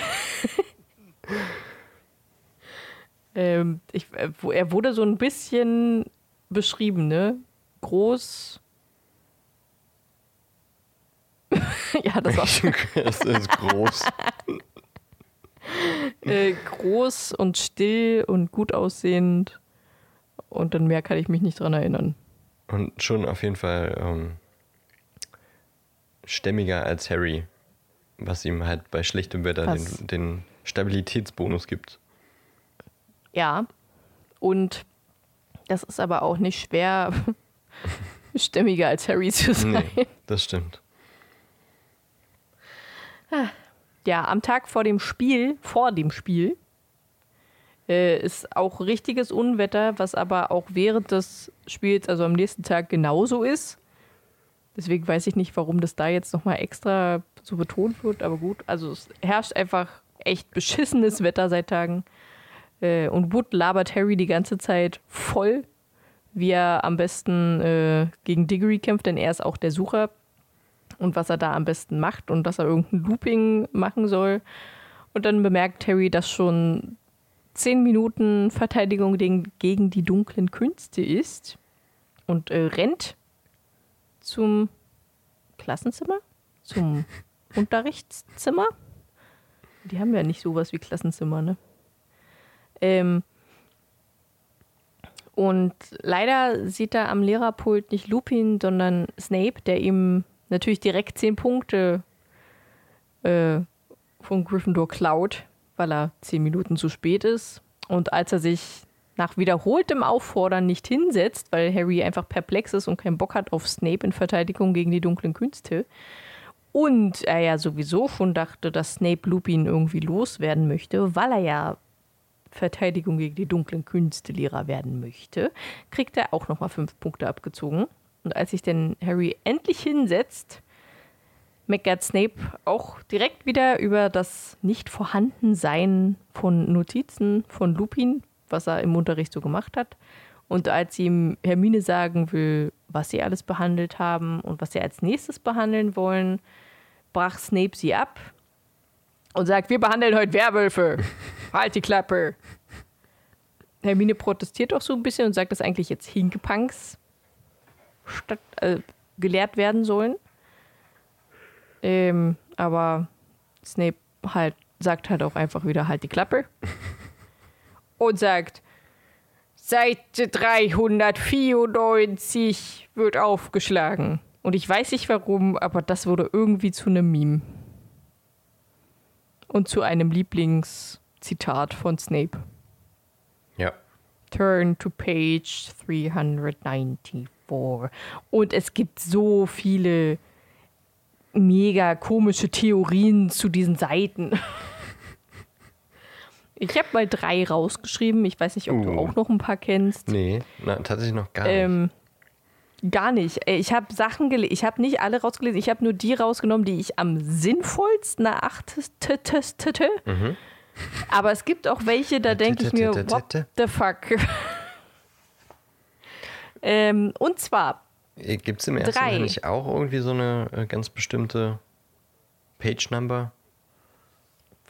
Ähm, ich, äh, er wurde so ein bisschen beschrieben, ne? Groß. [LAUGHS] ja, das war [LAUGHS] es ist groß. [LAUGHS] äh, groß und still und gut aussehend. Und dann mehr kann ich mich nicht dran erinnern. Und schon auf jeden Fall ähm, stämmiger als Harry. Was ihm halt bei schlechtem Wetter den, den Stabilitätsbonus gibt. Ja. Und das ist aber auch nicht schwer stämmiger als Harry zu sein. Nee, das stimmt. Ja, am Tag vor dem Spiel, vor dem Spiel, äh, ist auch richtiges Unwetter, was aber auch während des Spiels, also am nächsten Tag, genauso ist. Deswegen weiß ich nicht, warum das da jetzt nochmal extra so betont wird, aber gut. Also es herrscht einfach echt beschissenes Wetter seit Tagen. Äh, und Wood labert Harry die ganze Zeit voll, wie er am besten äh, gegen Diggory kämpft, denn er ist auch der Sucher. Und was er da am besten macht und dass er irgendein Looping machen soll. Und dann bemerkt Harry, dass schon zehn Minuten Verteidigung gegen die dunklen Künste ist und äh, rennt zum Klassenzimmer, zum [LAUGHS] Unterrichtszimmer. Die haben ja nicht sowas wie Klassenzimmer, ne? Ähm, und leider sieht er am Lehrerpult nicht Lupin, sondern Snape, der ihm natürlich direkt zehn Punkte äh, von Gryffindor klaut, weil er zehn Minuten zu spät ist. Und als er sich nach wiederholtem Auffordern nicht hinsetzt, weil Harry einfach perplex ist und keinen Bock hat auf Snape in Verteidigung gegen die dunklen Künste. Und er ja sowieso schon dachte, dass Snape Lupin irgendwie loswerden möchte, weil er ja Verteidigung gegen die dunklen Künste Lehrer werden möchte, kriegt er auch nochmal fünf Punkte abgezogen. Und als sich denn Harry endlich hinsetzt, meckert Snape auch direkt wieder über das Nicht-Vorhandensein von Notizen von Lupin, was er im Unterricht so gemacht hat. Und als ihm Hermine sagen will, was sie alles behandelt haben und was sie als nächstes behandeln wollen, brach Snape sie ab und sagt, wir behandeln heute Werwölfe. [LAUGHS] halt die Klappe. Hermine protestiert auch so ein bisschen und sagt, dass eigentlich jetzt Hinkepunks statt, äh, gelehrt werden sollen. Ähm, aber Snape halt sagt halt auch einfach wieder halt die Klappe [LAUGHS] und sagt Seite 394 wird aufgeschlagen. Und ich weiß nicht warum, aber das wurde irgendwie zu einem Meme. Und zu einem Lieblingszitat von Snape. Ja. Turn to page 394. Und es gibt so viele mega komische Theorien zu diesen Seiten. [LAUGHS] Ich habe mal drei rausgeschrieben. Ich weiß nicht, ob uh. du auch noch ein paar kennst. Nee, na, tatsächlich noch gar ähm, nicht. Gar nicht. Ich habe Sachen gelesen. Ich habe nicht alle rausgelesen. Ich habe nur die rausgenommen, die ich am sinnvollsten erachtete. Mhm. Aber es gibt auch welche, da denke ich mir, what the fuck? [LAUGHS] ähm, und zwar. Gibt es im ersten drei. nicht auch irgendwie so eine äh, ganz bestimmte Page Number?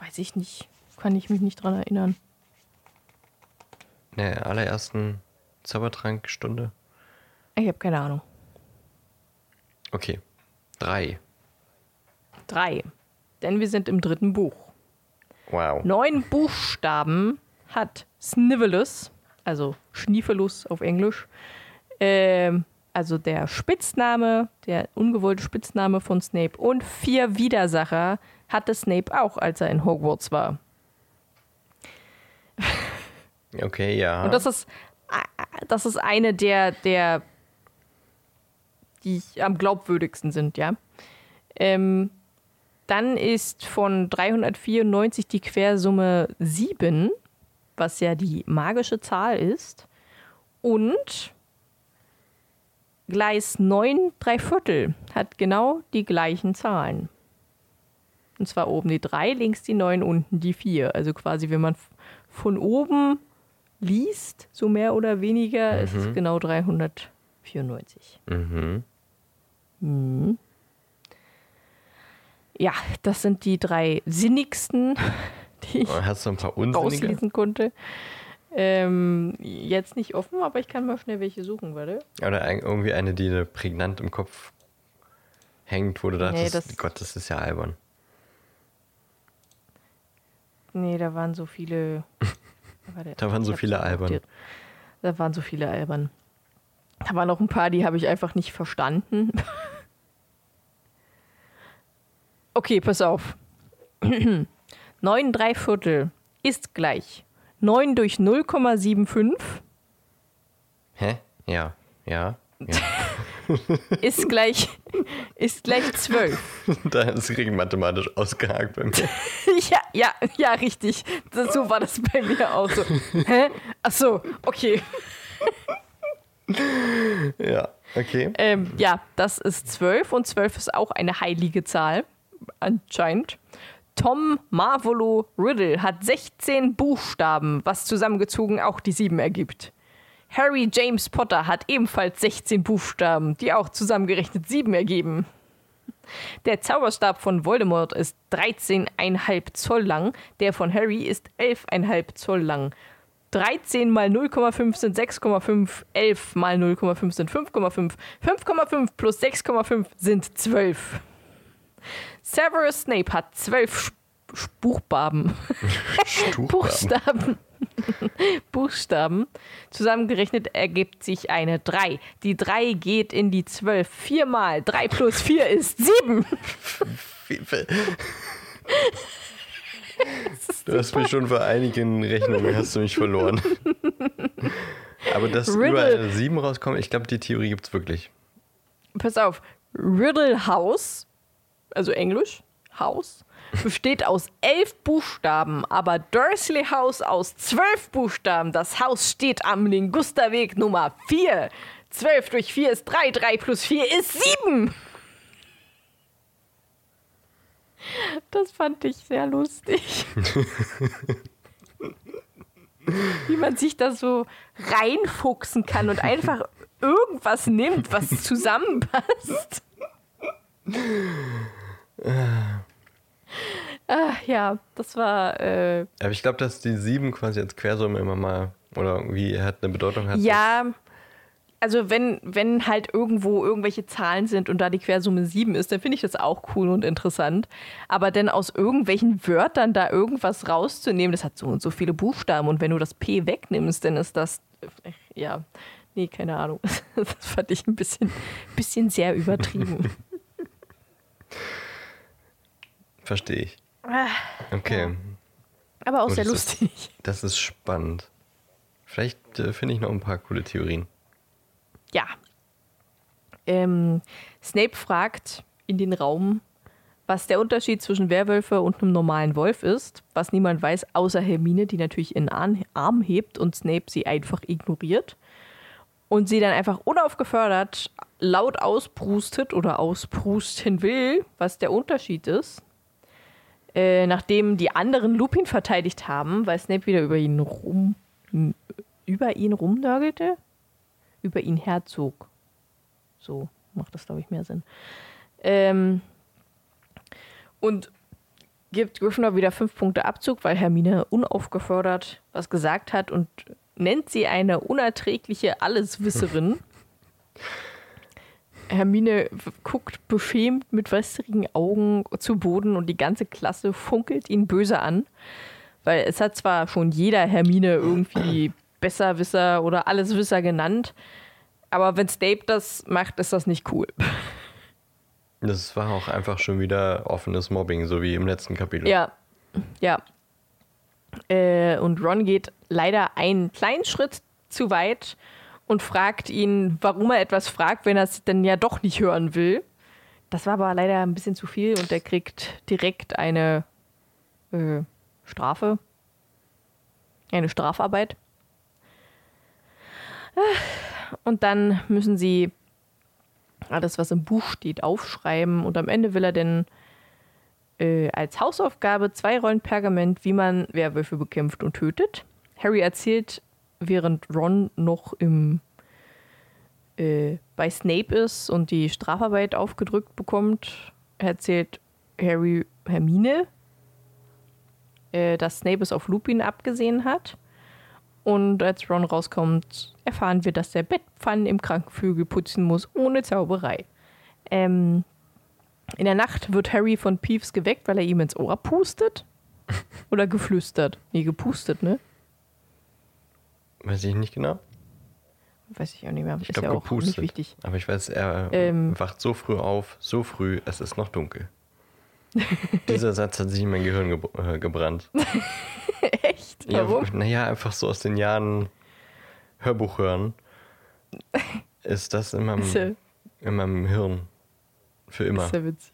Weiß ich nicht. Kann ich mich nicht dran erinnern. In der allerersten Zaubertrankstunde? Ich habe keine Ahnung. Okay. Drei. Drei. Denn wir sind im dritten Buch. Wow. Neun Buchstaben hat Snivelus, also Schniefelus auf Englisch. Ähm, also der Spitzname, der ungewollte Spitzname von Snape. Und vier Widersacher hatte Snape auch, als er in Hogwarts war. Okay, ja. Und das ist, das ist eine der, der, die am glaubwürdigsten sind, ja. Ähm, dann ist von 394 die Quersumme 7, was ja die magische Zahl ist. Und Gleis 9 3 Viertel hat genau die gleichen Zahlen. Und zwar oben die 3, links die 9, unten die 4. Also quasi, wenn man von oben liest, so mehr oder weniger, mhm. ist es genau 394. Mhm. Mhm. Ja, das sind die drei sinnigsten, die ich ein paar rauslesen konnte. Ähm, jetzt nicht offen, aber ich kann mal schnell welche suchen, warte. Oder irgendwie eine, die prägnant im Kopf hängt, wo du dachtest, nee, das Gott, das ist ja albern. Nee, da waren so viele. [LAUGHS] Warte, da waren so viele albern. Da waren so viele albern. Da waren noch ein paar, die habe ich einfach nicht verstanden. [LAUGHS] okay, pass auf. [CLEARS THROAT] 9 3 Viertel ist gleich 9 durch 0,75. Hä? Ja, ja. ja. [LAUGHS] ist gleich, ist gleich 12. [LAUGHS] da ist es mathematisch ausgehakt bei mir. [LAUGHS] ja, ja, ja, richtig. Das, so war das bei mir auch so. Hä? Ach so, okay. ja, okay. Ähm, ja, das ist 12 und 12 ist auch eine heilige Zahl, anscheinend. Tom Marvolo Riddle hat 16 Buchstaben, was zusammengezogen auch die 7 ergibt. Harry James Potter hat ebenfalls 16 Buchstaben, die auch zusammengerechnet 7 ergeben. Der Zauberstab von Voldemort ist 13,5 Zoll lang, der von Harry ist 11,5 Zoll lang. 13 mal 0,5 sind 6,5, 11 mal 0,5 sind 5,5, 5,5 plus 6,5 sind 12. Severus Snape hat 12 [LAUGHS] Buchstaben. Buchstaben. [LAUGHS] Buchstaben. Zusammengerechnet ergibt sich eine 3. Die 3 geht in die 12. 4 mal 3 plus 4 ist 7. [LAUGHS] Du hast mich schon für einigen Rechnungen hast du mich verloren. Aber dass Riddle. überall 7 rauskommt, ich glaube, die Theorie gibt es wirklich. Pass auf. Riddle House, also Englisch, House, besteht aus elf Buchstaben, aber Dursley House aus zwölf Buchstaben. Das Haus steht am Lingusterweg Nummer 4. 12 durch 4 ist 3, 3 plus 4 ist 7. Das fand ich sehr lustig. [LAUGHS] Wie man sich da so reinfuchsen kann und einfach irgendwas nimmt, was [LAUGHS] zusammenpasst. Ach, ja, das war. Äh Aber ich glaube, dass die sieben quasi als Quersumme immer mal oder irgendwie hat eine Bedeutung hat. Ja, also wenn, wenn halt irgendwo irgendwelche Zahlen sind und da die Quersumme sieben ist, dann finde ich das auch cool und interessant. Aber dann aus irgendwelchen Wörtern da irgendwas rauszunehmen, das hat so und so viele Buchstaben und wenn du das P wegnimmst, dann ist das. Äh, ja, nee, keine Ahnung. [LAUGHS] Das fand ich ein bisschen, bisschen sehr übertrieben. [LAUGHS] Verstehe ich. Ah, okay. Aber auch oh, sehr lustig. Ist, [LAUGHS] das ist spannend. Vielleicht äh, finde ich noch ein paar coole Theorien. Ja. Ähm, Snape fragt in den Raum, was der Unterschied zwischen Werwölfe und einem normalen Wolf ist, was niemand weiß, außer Hermine, die natürlich in den Arm hebt und Snape sie einfach ignoriert. Und sie dann einfach unaufgefordert laut ausprustet oder ausprusten will, was der Unterschied ist. Äh, nachdem die anderen Lupin verteidigt haben, weil Snape wieder über ihn rum über ihn rumnörgelte, über ihn herzog. So macht das, glaube ich, mehr Sinn. Ähm, und gibt Gryffindor wieder fünf Punkte Abzug, weil Hermine unaufgefordert was gesagt hat und nennt sie eine unerträgliche Alleswisserin. [LAUGHS] Hermine guckt beschämt mit wässrigen Augen zu Boden und die ganze Klasse funkelt ihn böse an. Weil es hat zwar schon jeder Hermine irgendwie Besserwisser oder Alleswisser genannt, aber wenn Snape das macht, ist das nicht cool. Das war auch einfach schon wieder offenes Mobbing, so wie im letzten Kapitel. Ja, ja. Äh, und Ron geht leider einen kleinen Schritt zu weit und fragt ihn, warum er etwas fragt, wenn er es denn ja doch nicht hören will. Das war aber leider ein bisschen zu viel und er kriegt direkt eine äh, Strafe. Eine Strafarbeit. Und dann müssen sie alles, was im Buch steht, aufschreiben. Und am Ende will er dann äh, als Hausaufgabe zwei Rollen Pergament, wie man Werwölfe bekämpft und tötet. Harry erzählt während Ron noch im, äh, bei Snape ist und die Strafarbeit aufgedrückt bekommt, erzählt Harry Hermine, äh, dass Snape es auf Lupin abgesehen hat. Und als Ron rauskommt, erfahren wir, dass der Bettpfannen im Krankenflügel putzen muss, ohne Zauberei. Ähm, in der Nacht wird Harry von Peeves geweckt, weil er ihm ins Ohr pustet. [LAUGHS] Oder geflüstert. Nee, gepustet, ne? Weiß ich nicht genau. Weiß ich auch nicht mehr. Ich glaube, ja gepustet. Nicht wichtig. Aber ich weiß, er ähm, wacht so früh auf, so früh, es ist noch dunkel. [LAUGHS] Dieser Satz hat sich in mein Gehirn ge äh, gebrannt. [LAUGHS] Echt? Warum? Ja, naja, einfach so aus den Jahren Hörbuch hören. [LAUGHS] Ist das immer. Also, In meinem Hirn. Für immer. Ist ja witzig.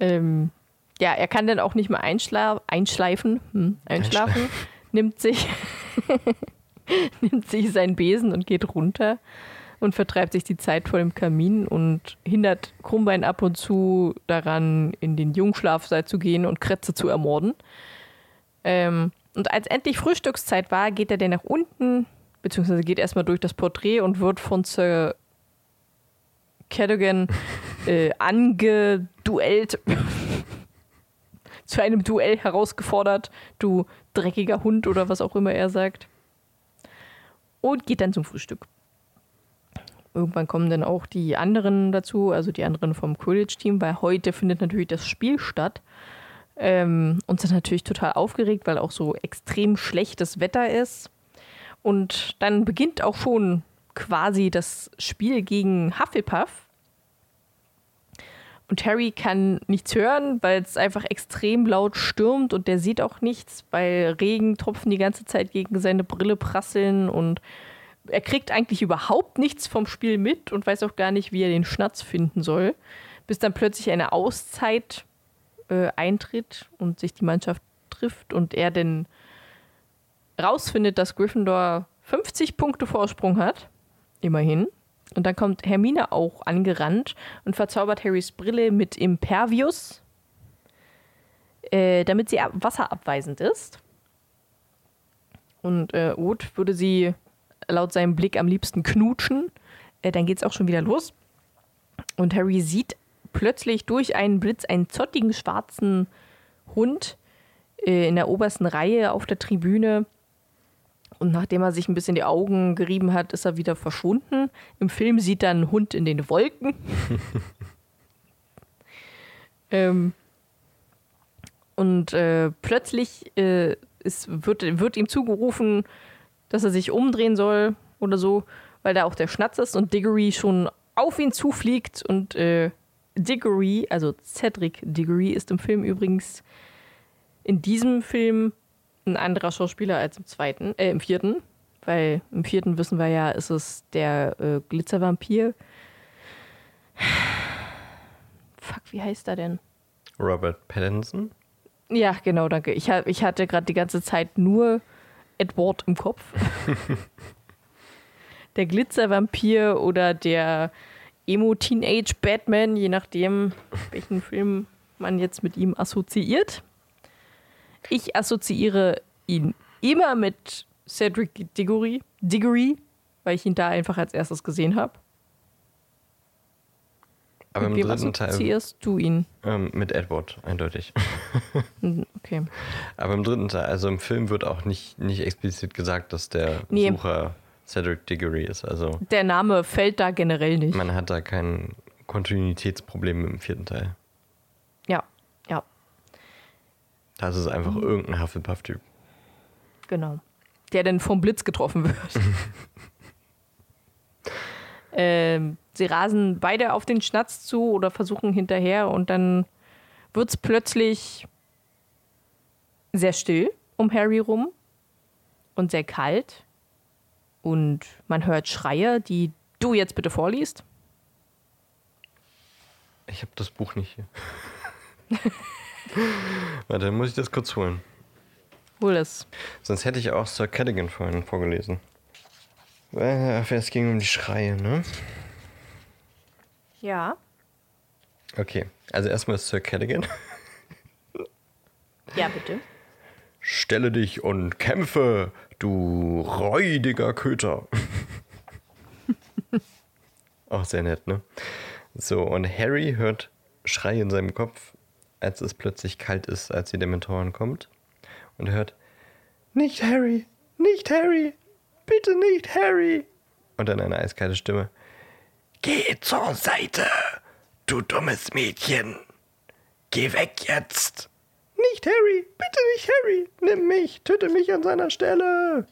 Ähm, ja, er kann dann auch nicht mehr einschla einschleifen, hm, einschlafen, nimmt sich, [LAUGHS] nimmt sich seinen Besen und geht runter und vertreibt sich die Zeit vor dem Kamin und hindert Krummbein ab und zu daran, in den Jungschlafsaal zu gehen und Kretze zu ermorden. Ähm, und als endlich Frühstückszeit war, geht er dann nach unten, beziehungsweise geht erstmal durch das Porträt und wird von Sir Cadogan [LAUGHS] äh, angeduellt, [LAUGHS] zu einem Duell herausgefordert, du dreckiger Hund oder was auch immer er sagt. Und geht dann zum Frühstück. Irgendwann kommen dann auch die anderen dazu, also die anderen vom Quidditch-Team, weil heute findet natürlich das Spiel statt. Ähm, und sind natürlich total aufgeregt, weil auch so extrem schlechtes Wetter ist. Und dann beginnt auch schon quasi das Spiel gegen Hufflepuff. Und Harry kann nichts hören, weil es einfach extrem laut stürmt und der sieht auch nichts, weil Regentropfen die ganze Zeit gegen seine Brille prasseln und er kriegt eigentlich überhaupt nichts vom Spiel mit und weiß auch gar nicht, wie er den Schnatz finden soll, bis dann plötzlich eine Auszeit äh, eintritt und sich die Mannschaft trifft und er dann rausfindet, dass Gryffindor 50 Punkte Vorsprung hat. Immerhin. Und dann kommt Hermine auch angerannt und verzaubert Harrys Brille mit Impervius, äh, damit sie wasserabweisend ist. Und äh, Oth würde sie laut seinem Blick am liebsten knutschen. Äh, dann geht es auch schon wieder los. Und Harry sieht plötzlich durch einen Blitz einen zottigen schwarzen Hund äh, in der obersten Reihe auf der Tribüne. Und nachdem er sich ein bisschen die Augen gerieben hat, ist er wieder verschwunden. Im Film sieht er einen Hund in den Wolken. [LAUGHS] ähm, und äh, plötzlich äh, ist, wird, wird ihm zugerufen, dass er sich umdrehen soll oder so, weil da auch der Schnatz ist und Diggory schon auf ihn zufliegt und äh, Diggory, also Cedric Diggory, ist im Film übrigens in diesem Film ein anderer Schauspieler als im zweiten, äh, im vierten, weil im vierten wissen wir ja, ist es der äh, Glitzervampir. Fuck, wie heißt er denn? Robert Pattinson? Ja, genau, danke. Ich, ich hatte gerade die ganze Zeit nur Edward im Kopf. [LAUGHS] der Glitzervampir oder der Emo-Teenage-Batman, je nachdem, welchen Film man jetzt mit ihm assoziiert. Ich assoziiere ihn immer mit Cedric Diggory, Diggory weil ich ihn da einfach als erstes gesehen habe. Aber mit im dritten Teil. Assoziierst du ihn? Ähm, mit Edward, eindeutig. [LAUGHS] Hm, okay. Aber im dritten Teil, also im Film wird auch nicht, nicht explizit gesagt, dass der nee. Sucher Cedric Diggory ist. Also der Name fällt da generell nicht. Man hat da kein Kontinuitätsproblem im vierten Teil. Ja, ja. Das ist einfach mhm. irgendein Hufflepuff-Typ. Genau. Der dann vom Blitz getroffen wird. [LAUGHS] ähm, sie rasen beide auf den Schnatz zu oder versuchen hinterher und dann wird es plötzlich sehr still um Harry rum und sehr kalt. Und man hört Schreie, die du jetzt bitte vorliest. Ich habe das Buch nicht hier. [LAUGHS] [LAUGHS] Warte, dann muss ich das kurz holen. Hol es. Sonst hätte ich auch Sir Cadogan vorhin vorgelesen. Es ging um die Schreie, ne? Ja. Okay, also erstmal Sir Cadogan. [LAUGHS] Ja, bitte. Stelle dich und kämpfe, du räudiger Köter. [LAUGHS] Auch sehr nett, ne? So, und Harry hört Schrei in seinem Kopf, als es plötzlich kalt ist, als die Dementoren kommt. Und hört, nicht Harry, nicht Harry, bitte nicht Harry. Und dann eine eiskalte Stimme, Geh zur Seite, du dummes Mädchen. Geh weg jetzt. Nicht Harry, bitte nicht Harry. Nimm mich, töte mich an seiner Stelle.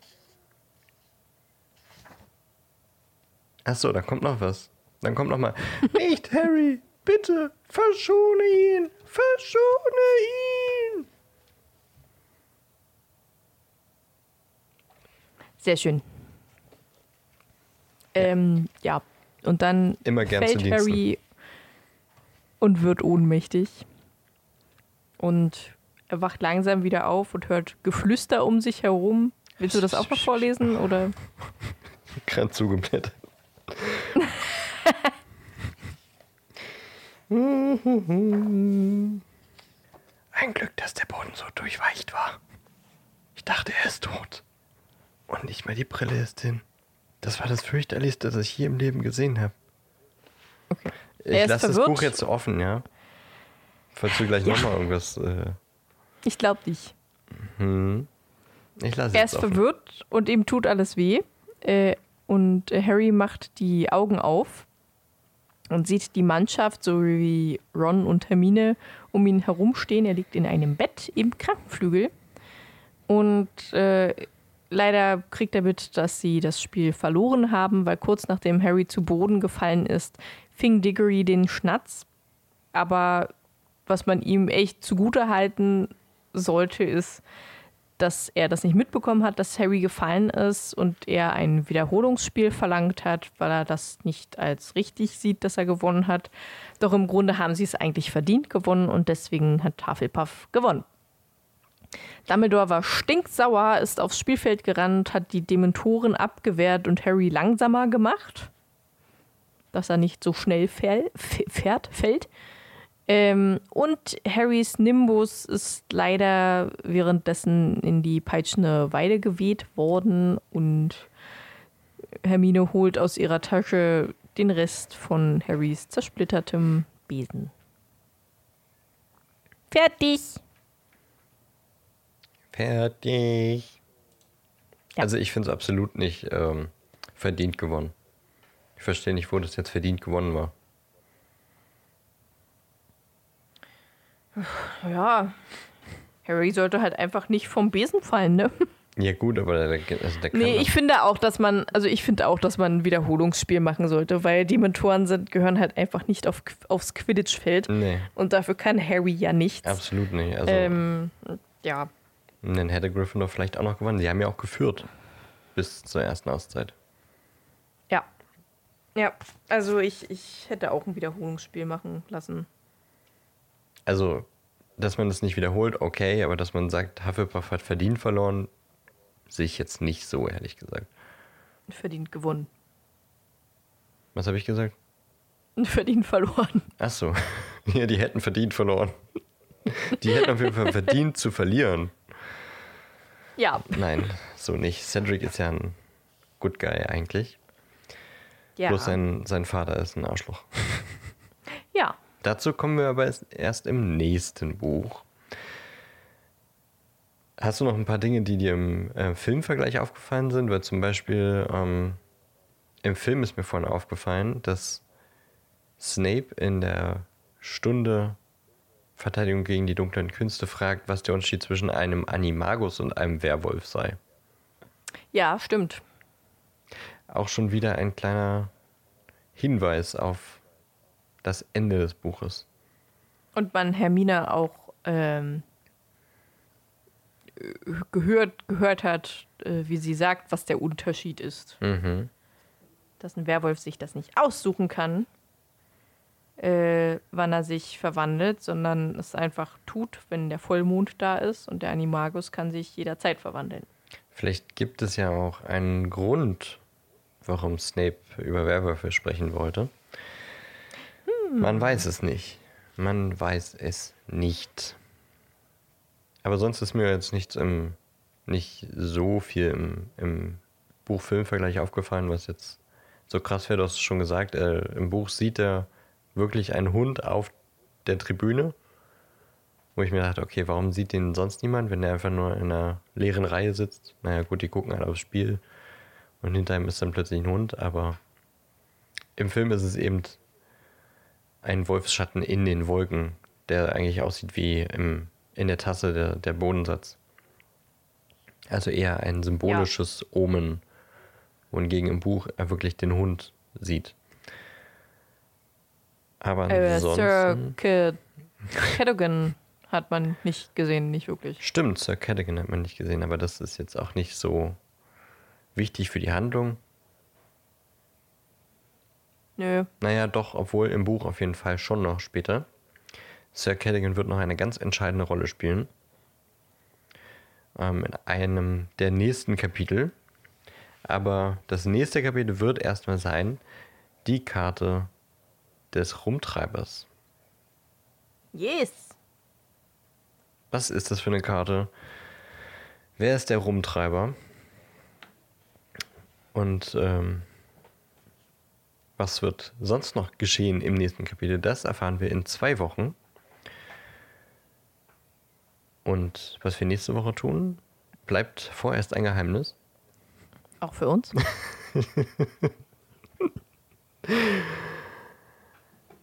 Achso, da kommt noch was. Dann kommt noch mal. nicht Harry, bitte, verschone ihn, verschone ihn. Sehr schön. Ähm, ja, Und dann Immer gern fällt. Harry und wird ohnmächtig. Und er wacht langsam wieder auf und hört Geflüster um sich herum. Willst du das auch noch vorlesen? Oder? [LAUGHS] Gerade zugeblättert. Ein Glück, dass der Boden so durchweicht war. Ich dachte, er ist tot. Und nicht mehr die Brille ist hin. Das war das fürchterlichste, das ich je im Leben gesehen habe. Okay. Ich lasse das. Buch jetzt offen, ja? Falls du gleich Ja. nochmal irgendwas. Äh, Ich glaube nicht. hm. Ich lasse Er ist offen. verwirrt und ihm tut alles weh. Äh, und Harry macht die Augen auf und sieht die Mannschaft, so wie Ron und Hermine, um ihn herumstehen. Er liegt in einem Bett im Krankenflügel. Und äh, leider kriegt er mit, dass sie das Spiel verloren haben, weil kurz nachdem Harry zu Boden gefallen ist, fing Diggory den Schnatz. Aber was man ihm echt zugute halten sollte, ist, dass er das nicht mitbekommen hat, dass Harry gefallen ist und er ein Wiederholungsspiel verlangt hat, weil er das nicht als richtig sieht, dass er gewonnen hat. Doch im Grunde haben sie es eigentlich verdient gewonnen und deswegen hat Hufflepuff gewonnen. Dumbledore war stinksauer, ist aufs Spielfeld gerannt, hat die Dementoren abgewehrt und Harry langsamer gemacht, dass er nicht so schnell fäll, fährt, fällt. Ähm, und Harrys Nimbus ist leider währenddessen in die peitschende Weide geweht worden und Hermine holt aus ihrer Tasche den Rest von Harrys zersplittertem Besen. Fertig! Fertig. Ja. Also ich finde es absolut nicht ähm, verdient gewonnen. Ich verstehe nicht, wo das jetzt verdient gewonnen war. Ja, Harry sollte halt einfach nicht vom Besen fallen, ne? Ja gut, aber der, also der kann Nee, ich finde auch, dass man, also ich finde auch, dass man ein Wiederholungsspiel machen sollte, weil die Mentoren sind, gehören halt einfach nicht auf, aufs Quidditch-Feld. Nee, Und dafür kann Harry ja nichts. absolut nicht. Also Ähm, ja. dann hätte Gryffindor vielleicht auch noch gewonnen. Die haben ja auch geführt. Bis zur ersten Auszeit. Ja. Ja, also ich, ich hätte auch ein Wiederholungsspiel machen lassen. Also, dass man das nicht wiederholt, okay, aber dass man sagt, Hufflepuff hat verdient verloren, sehe ich jetzt nicht so, ehrlich gesagt. Verdient gewonnen. Was habe ich gesagt? [LAUGHS] Verdient verloren. Ach so. [LAUGHS] Ja, die hätten verdient verloren. Die hätten auf jeden Fall verdient zu verlieren. Ja. Nein, so nicht. Cedric ist ja ein Good Guy eigentlich. Ja. Bloß sein, sein Vater ist ein Arschloch. ja. Dazu kommen wir aber erst im nächsten Buch. Hast du noch ein paar Dinge, die dir im äh, Filmvergleich aufgefallen sind? Weil zum Beispiel ähm, im Film ist mir vorhin aufgefallen, dass Snape in der Stunde Verteidigung gegen die dunklen Künste fragt, was der Unterschied zwischen einem Animagus und einem Werwolf sei. Ja, stimmt. Auch schon wieder ein kleiner Hinweis auf das Ende des Buches. Und man Hermine auch ähm, gehört, gehört hat, äh, wie sie sagt, was der Unterschied ist. Mhm. Dass ein Werwolf sich das nicht aussuchen kann, äh, wann er sich verwandelt, sondern es einfach tut, wenn der Vollmond da ist. Und der Animagus kann sich jederzeit verwandeln. Vielleicht gibt es ja auch einen Grund, warum Snape über Werwölfe sprechen wollte. Man weiß es nicht. Man weiß es nicht. Aber sonst ist mir jetzt nichts im, nicht so viel im, im Buch-Film-Vergleich aufgefallen, was jetzt so krass wäre. Du hast es schon gesagt, äh, im Buch sieht er wirklich einen Hund auf der Tribüne, wo ich mir dachte, okay, warum sieht den sonst niemand, wenn der einfach nur in einer leeren Reihe sitzt? Naja, gut, die gucken alle aufs Spiel und hinter ihm ist dann plötzlich ein Hund, aber im Film ist es eben ein Wolfsschatten in den Wolken, der eigentlich aussieht wie im, in der Tasse der, der Bodensatz. Also eher ein symbolisches Omen, wohingegen im Buch er wirklich den Hund sieht. Aber Äh, ansonsten... Sir Cad Cadogan hat man nicht gesehen, nicht wirklich. Stimmt, Sir Cadogan hat man nicht gesehen, aber das ist jetzt auch nicht so wichtig für die Handlung. Nö. Naja, doch, obwohl im Buch auf jeden Fall schon noch später. Sir Callaghan wird noch eine ganz entscheidende Rolle spielen. Ähm, in einem der nächsten Kapitel. Aber das nächste Kapitel wird erstmal sein, die Karte des Rumtreibers. Yes. Was ist das für eine Karte? Wer ist der Rumtreiber? Und ähm, was wird sonst noch geschehen im nächsten Kapitel? Das erfahren wir in zwei Wochen. Und was wir nächste Woche tun, bleibt vorerst ein Geheimnis. Auch für uns. [LAUGHS]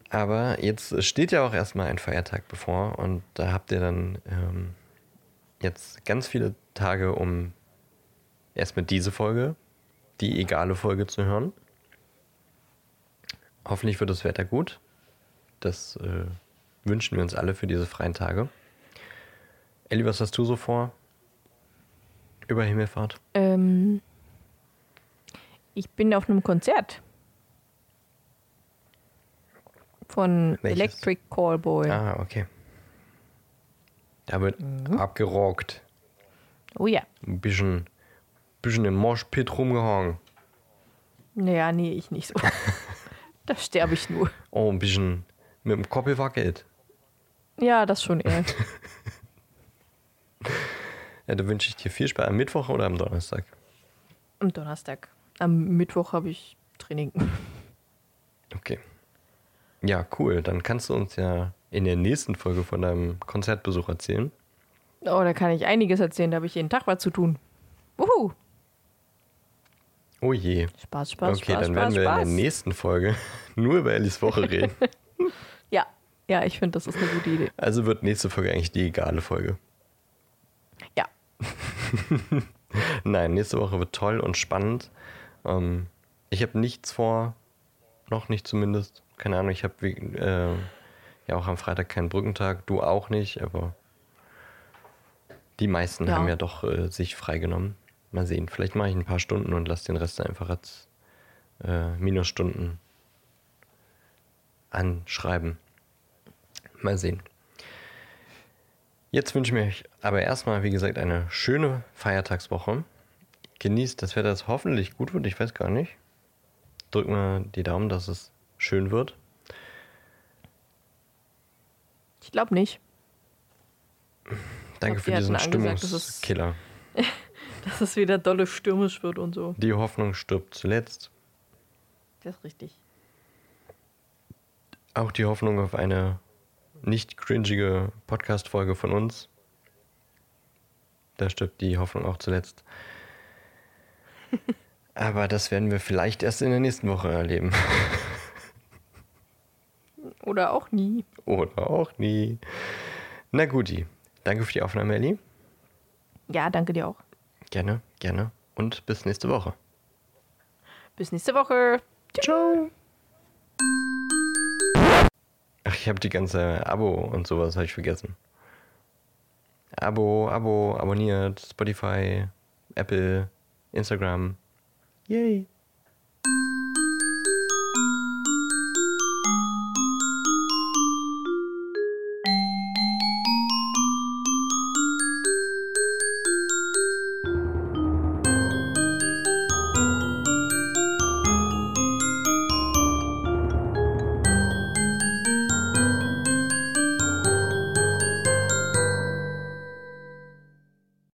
Aber jetzt steht ja auch erstmal ein Feiertag bevor und da habt ihr dann ähm, jetzt ganz viele Tage, um erstmal diese Folge, die egale Folge zu hören. Hoffentlich wird das Wetter gut. Das äh, wünschen wir uns alle für diese freien Tage. Elli, was hast du so vor? Über Himmelfahrt? Ähm, ich bin auf einem Konzert. Von Welches? Electric Callboy. Ah, okay. Da wird abgerockt. Oh ja. Ein bisschen, bisschen im Moshpit rumgehangen. Naja, nee, ich nicht so. [LAUGHS] da sterbe ich nur. Oh, ein bisschen mit dem Kopf gewackelt. Ja, das schon eher. [LAUGHS] Ja, da wünsche ich dir viel Spaß. Am Mittwoch oder am Donnerstag? Am Donnerstag. Am Mittwoch habe ich Training. Okay. Ja, cool. Dann kannst du uns ja in der nächsten Folge von deinem Konzertbesuch erzählen. Oh, da kann ich einiges erzählen. Da habe ich jeden Tag was zu tun. Wuhu! Oh je. Spaß, Spaß, okay, Spaß, dann Spaß, werden wir Spaß. in der nächsten Folge [LAUGHS] nur über Ellis Woche reden. [LAUGHS] Ja, ja, ich finde, das ist eine gute Idee. Also wird nächste Folge eigentlich die egale Folge. Ja, [LAUGHS] Nein, nächste Woche wird toll und spannend. Ähm, ich habe nichts vor, noch nicht zumindest. Keine Ahnung, ich habe äh, ja auch am Freitag keinen Brückentag, du auch nicht, aber die meisten Ja. haben ja doch äh, sich freigenommen. Mal sehen, vielleicht mache ich ein paar Stunden und lasse den Rest einfach als äh, Minusstunden anschreiben. Mal sehen. Jetzt wünsche ich mir aber erstmal, wie gesagt, eine schöne Feiertagswoche. Genießt das Wetter, das hoffentlich gut wird. Ich weiß gar nicht. Drück mal die Daumen, dass es schön wird. ich glaube nicht, Danke glaub, für die diesen Stimmungskiller. [LAUGHS] [LAUGHS] dass es wieder dolle stürmisch wird und so. Die Hoffnung stirbt zuletzt. Das ist richtig. Auch die Hoffnung auf eine nicht cringige Podcast-Folge von uns. Da stirbt die Hoffnung auch zuletzt. [LAUGHS] Aber das werden wir vielleicht erst in der nächsten Woche erleben. [LAUGHS] Oder auch nie. Oder auch nie. Na guti. Danke für die Aufnahme, Elli. Ja, danke dir auch. Gerne, gerne. Und bis nächste Woche. Bis nächste Woche. Ciao. Ach, ich habe die ganze Abo und sowas habe ich vergessen. Abo, Abo, abonniert, Spotify, Apple, Instagram. Yay.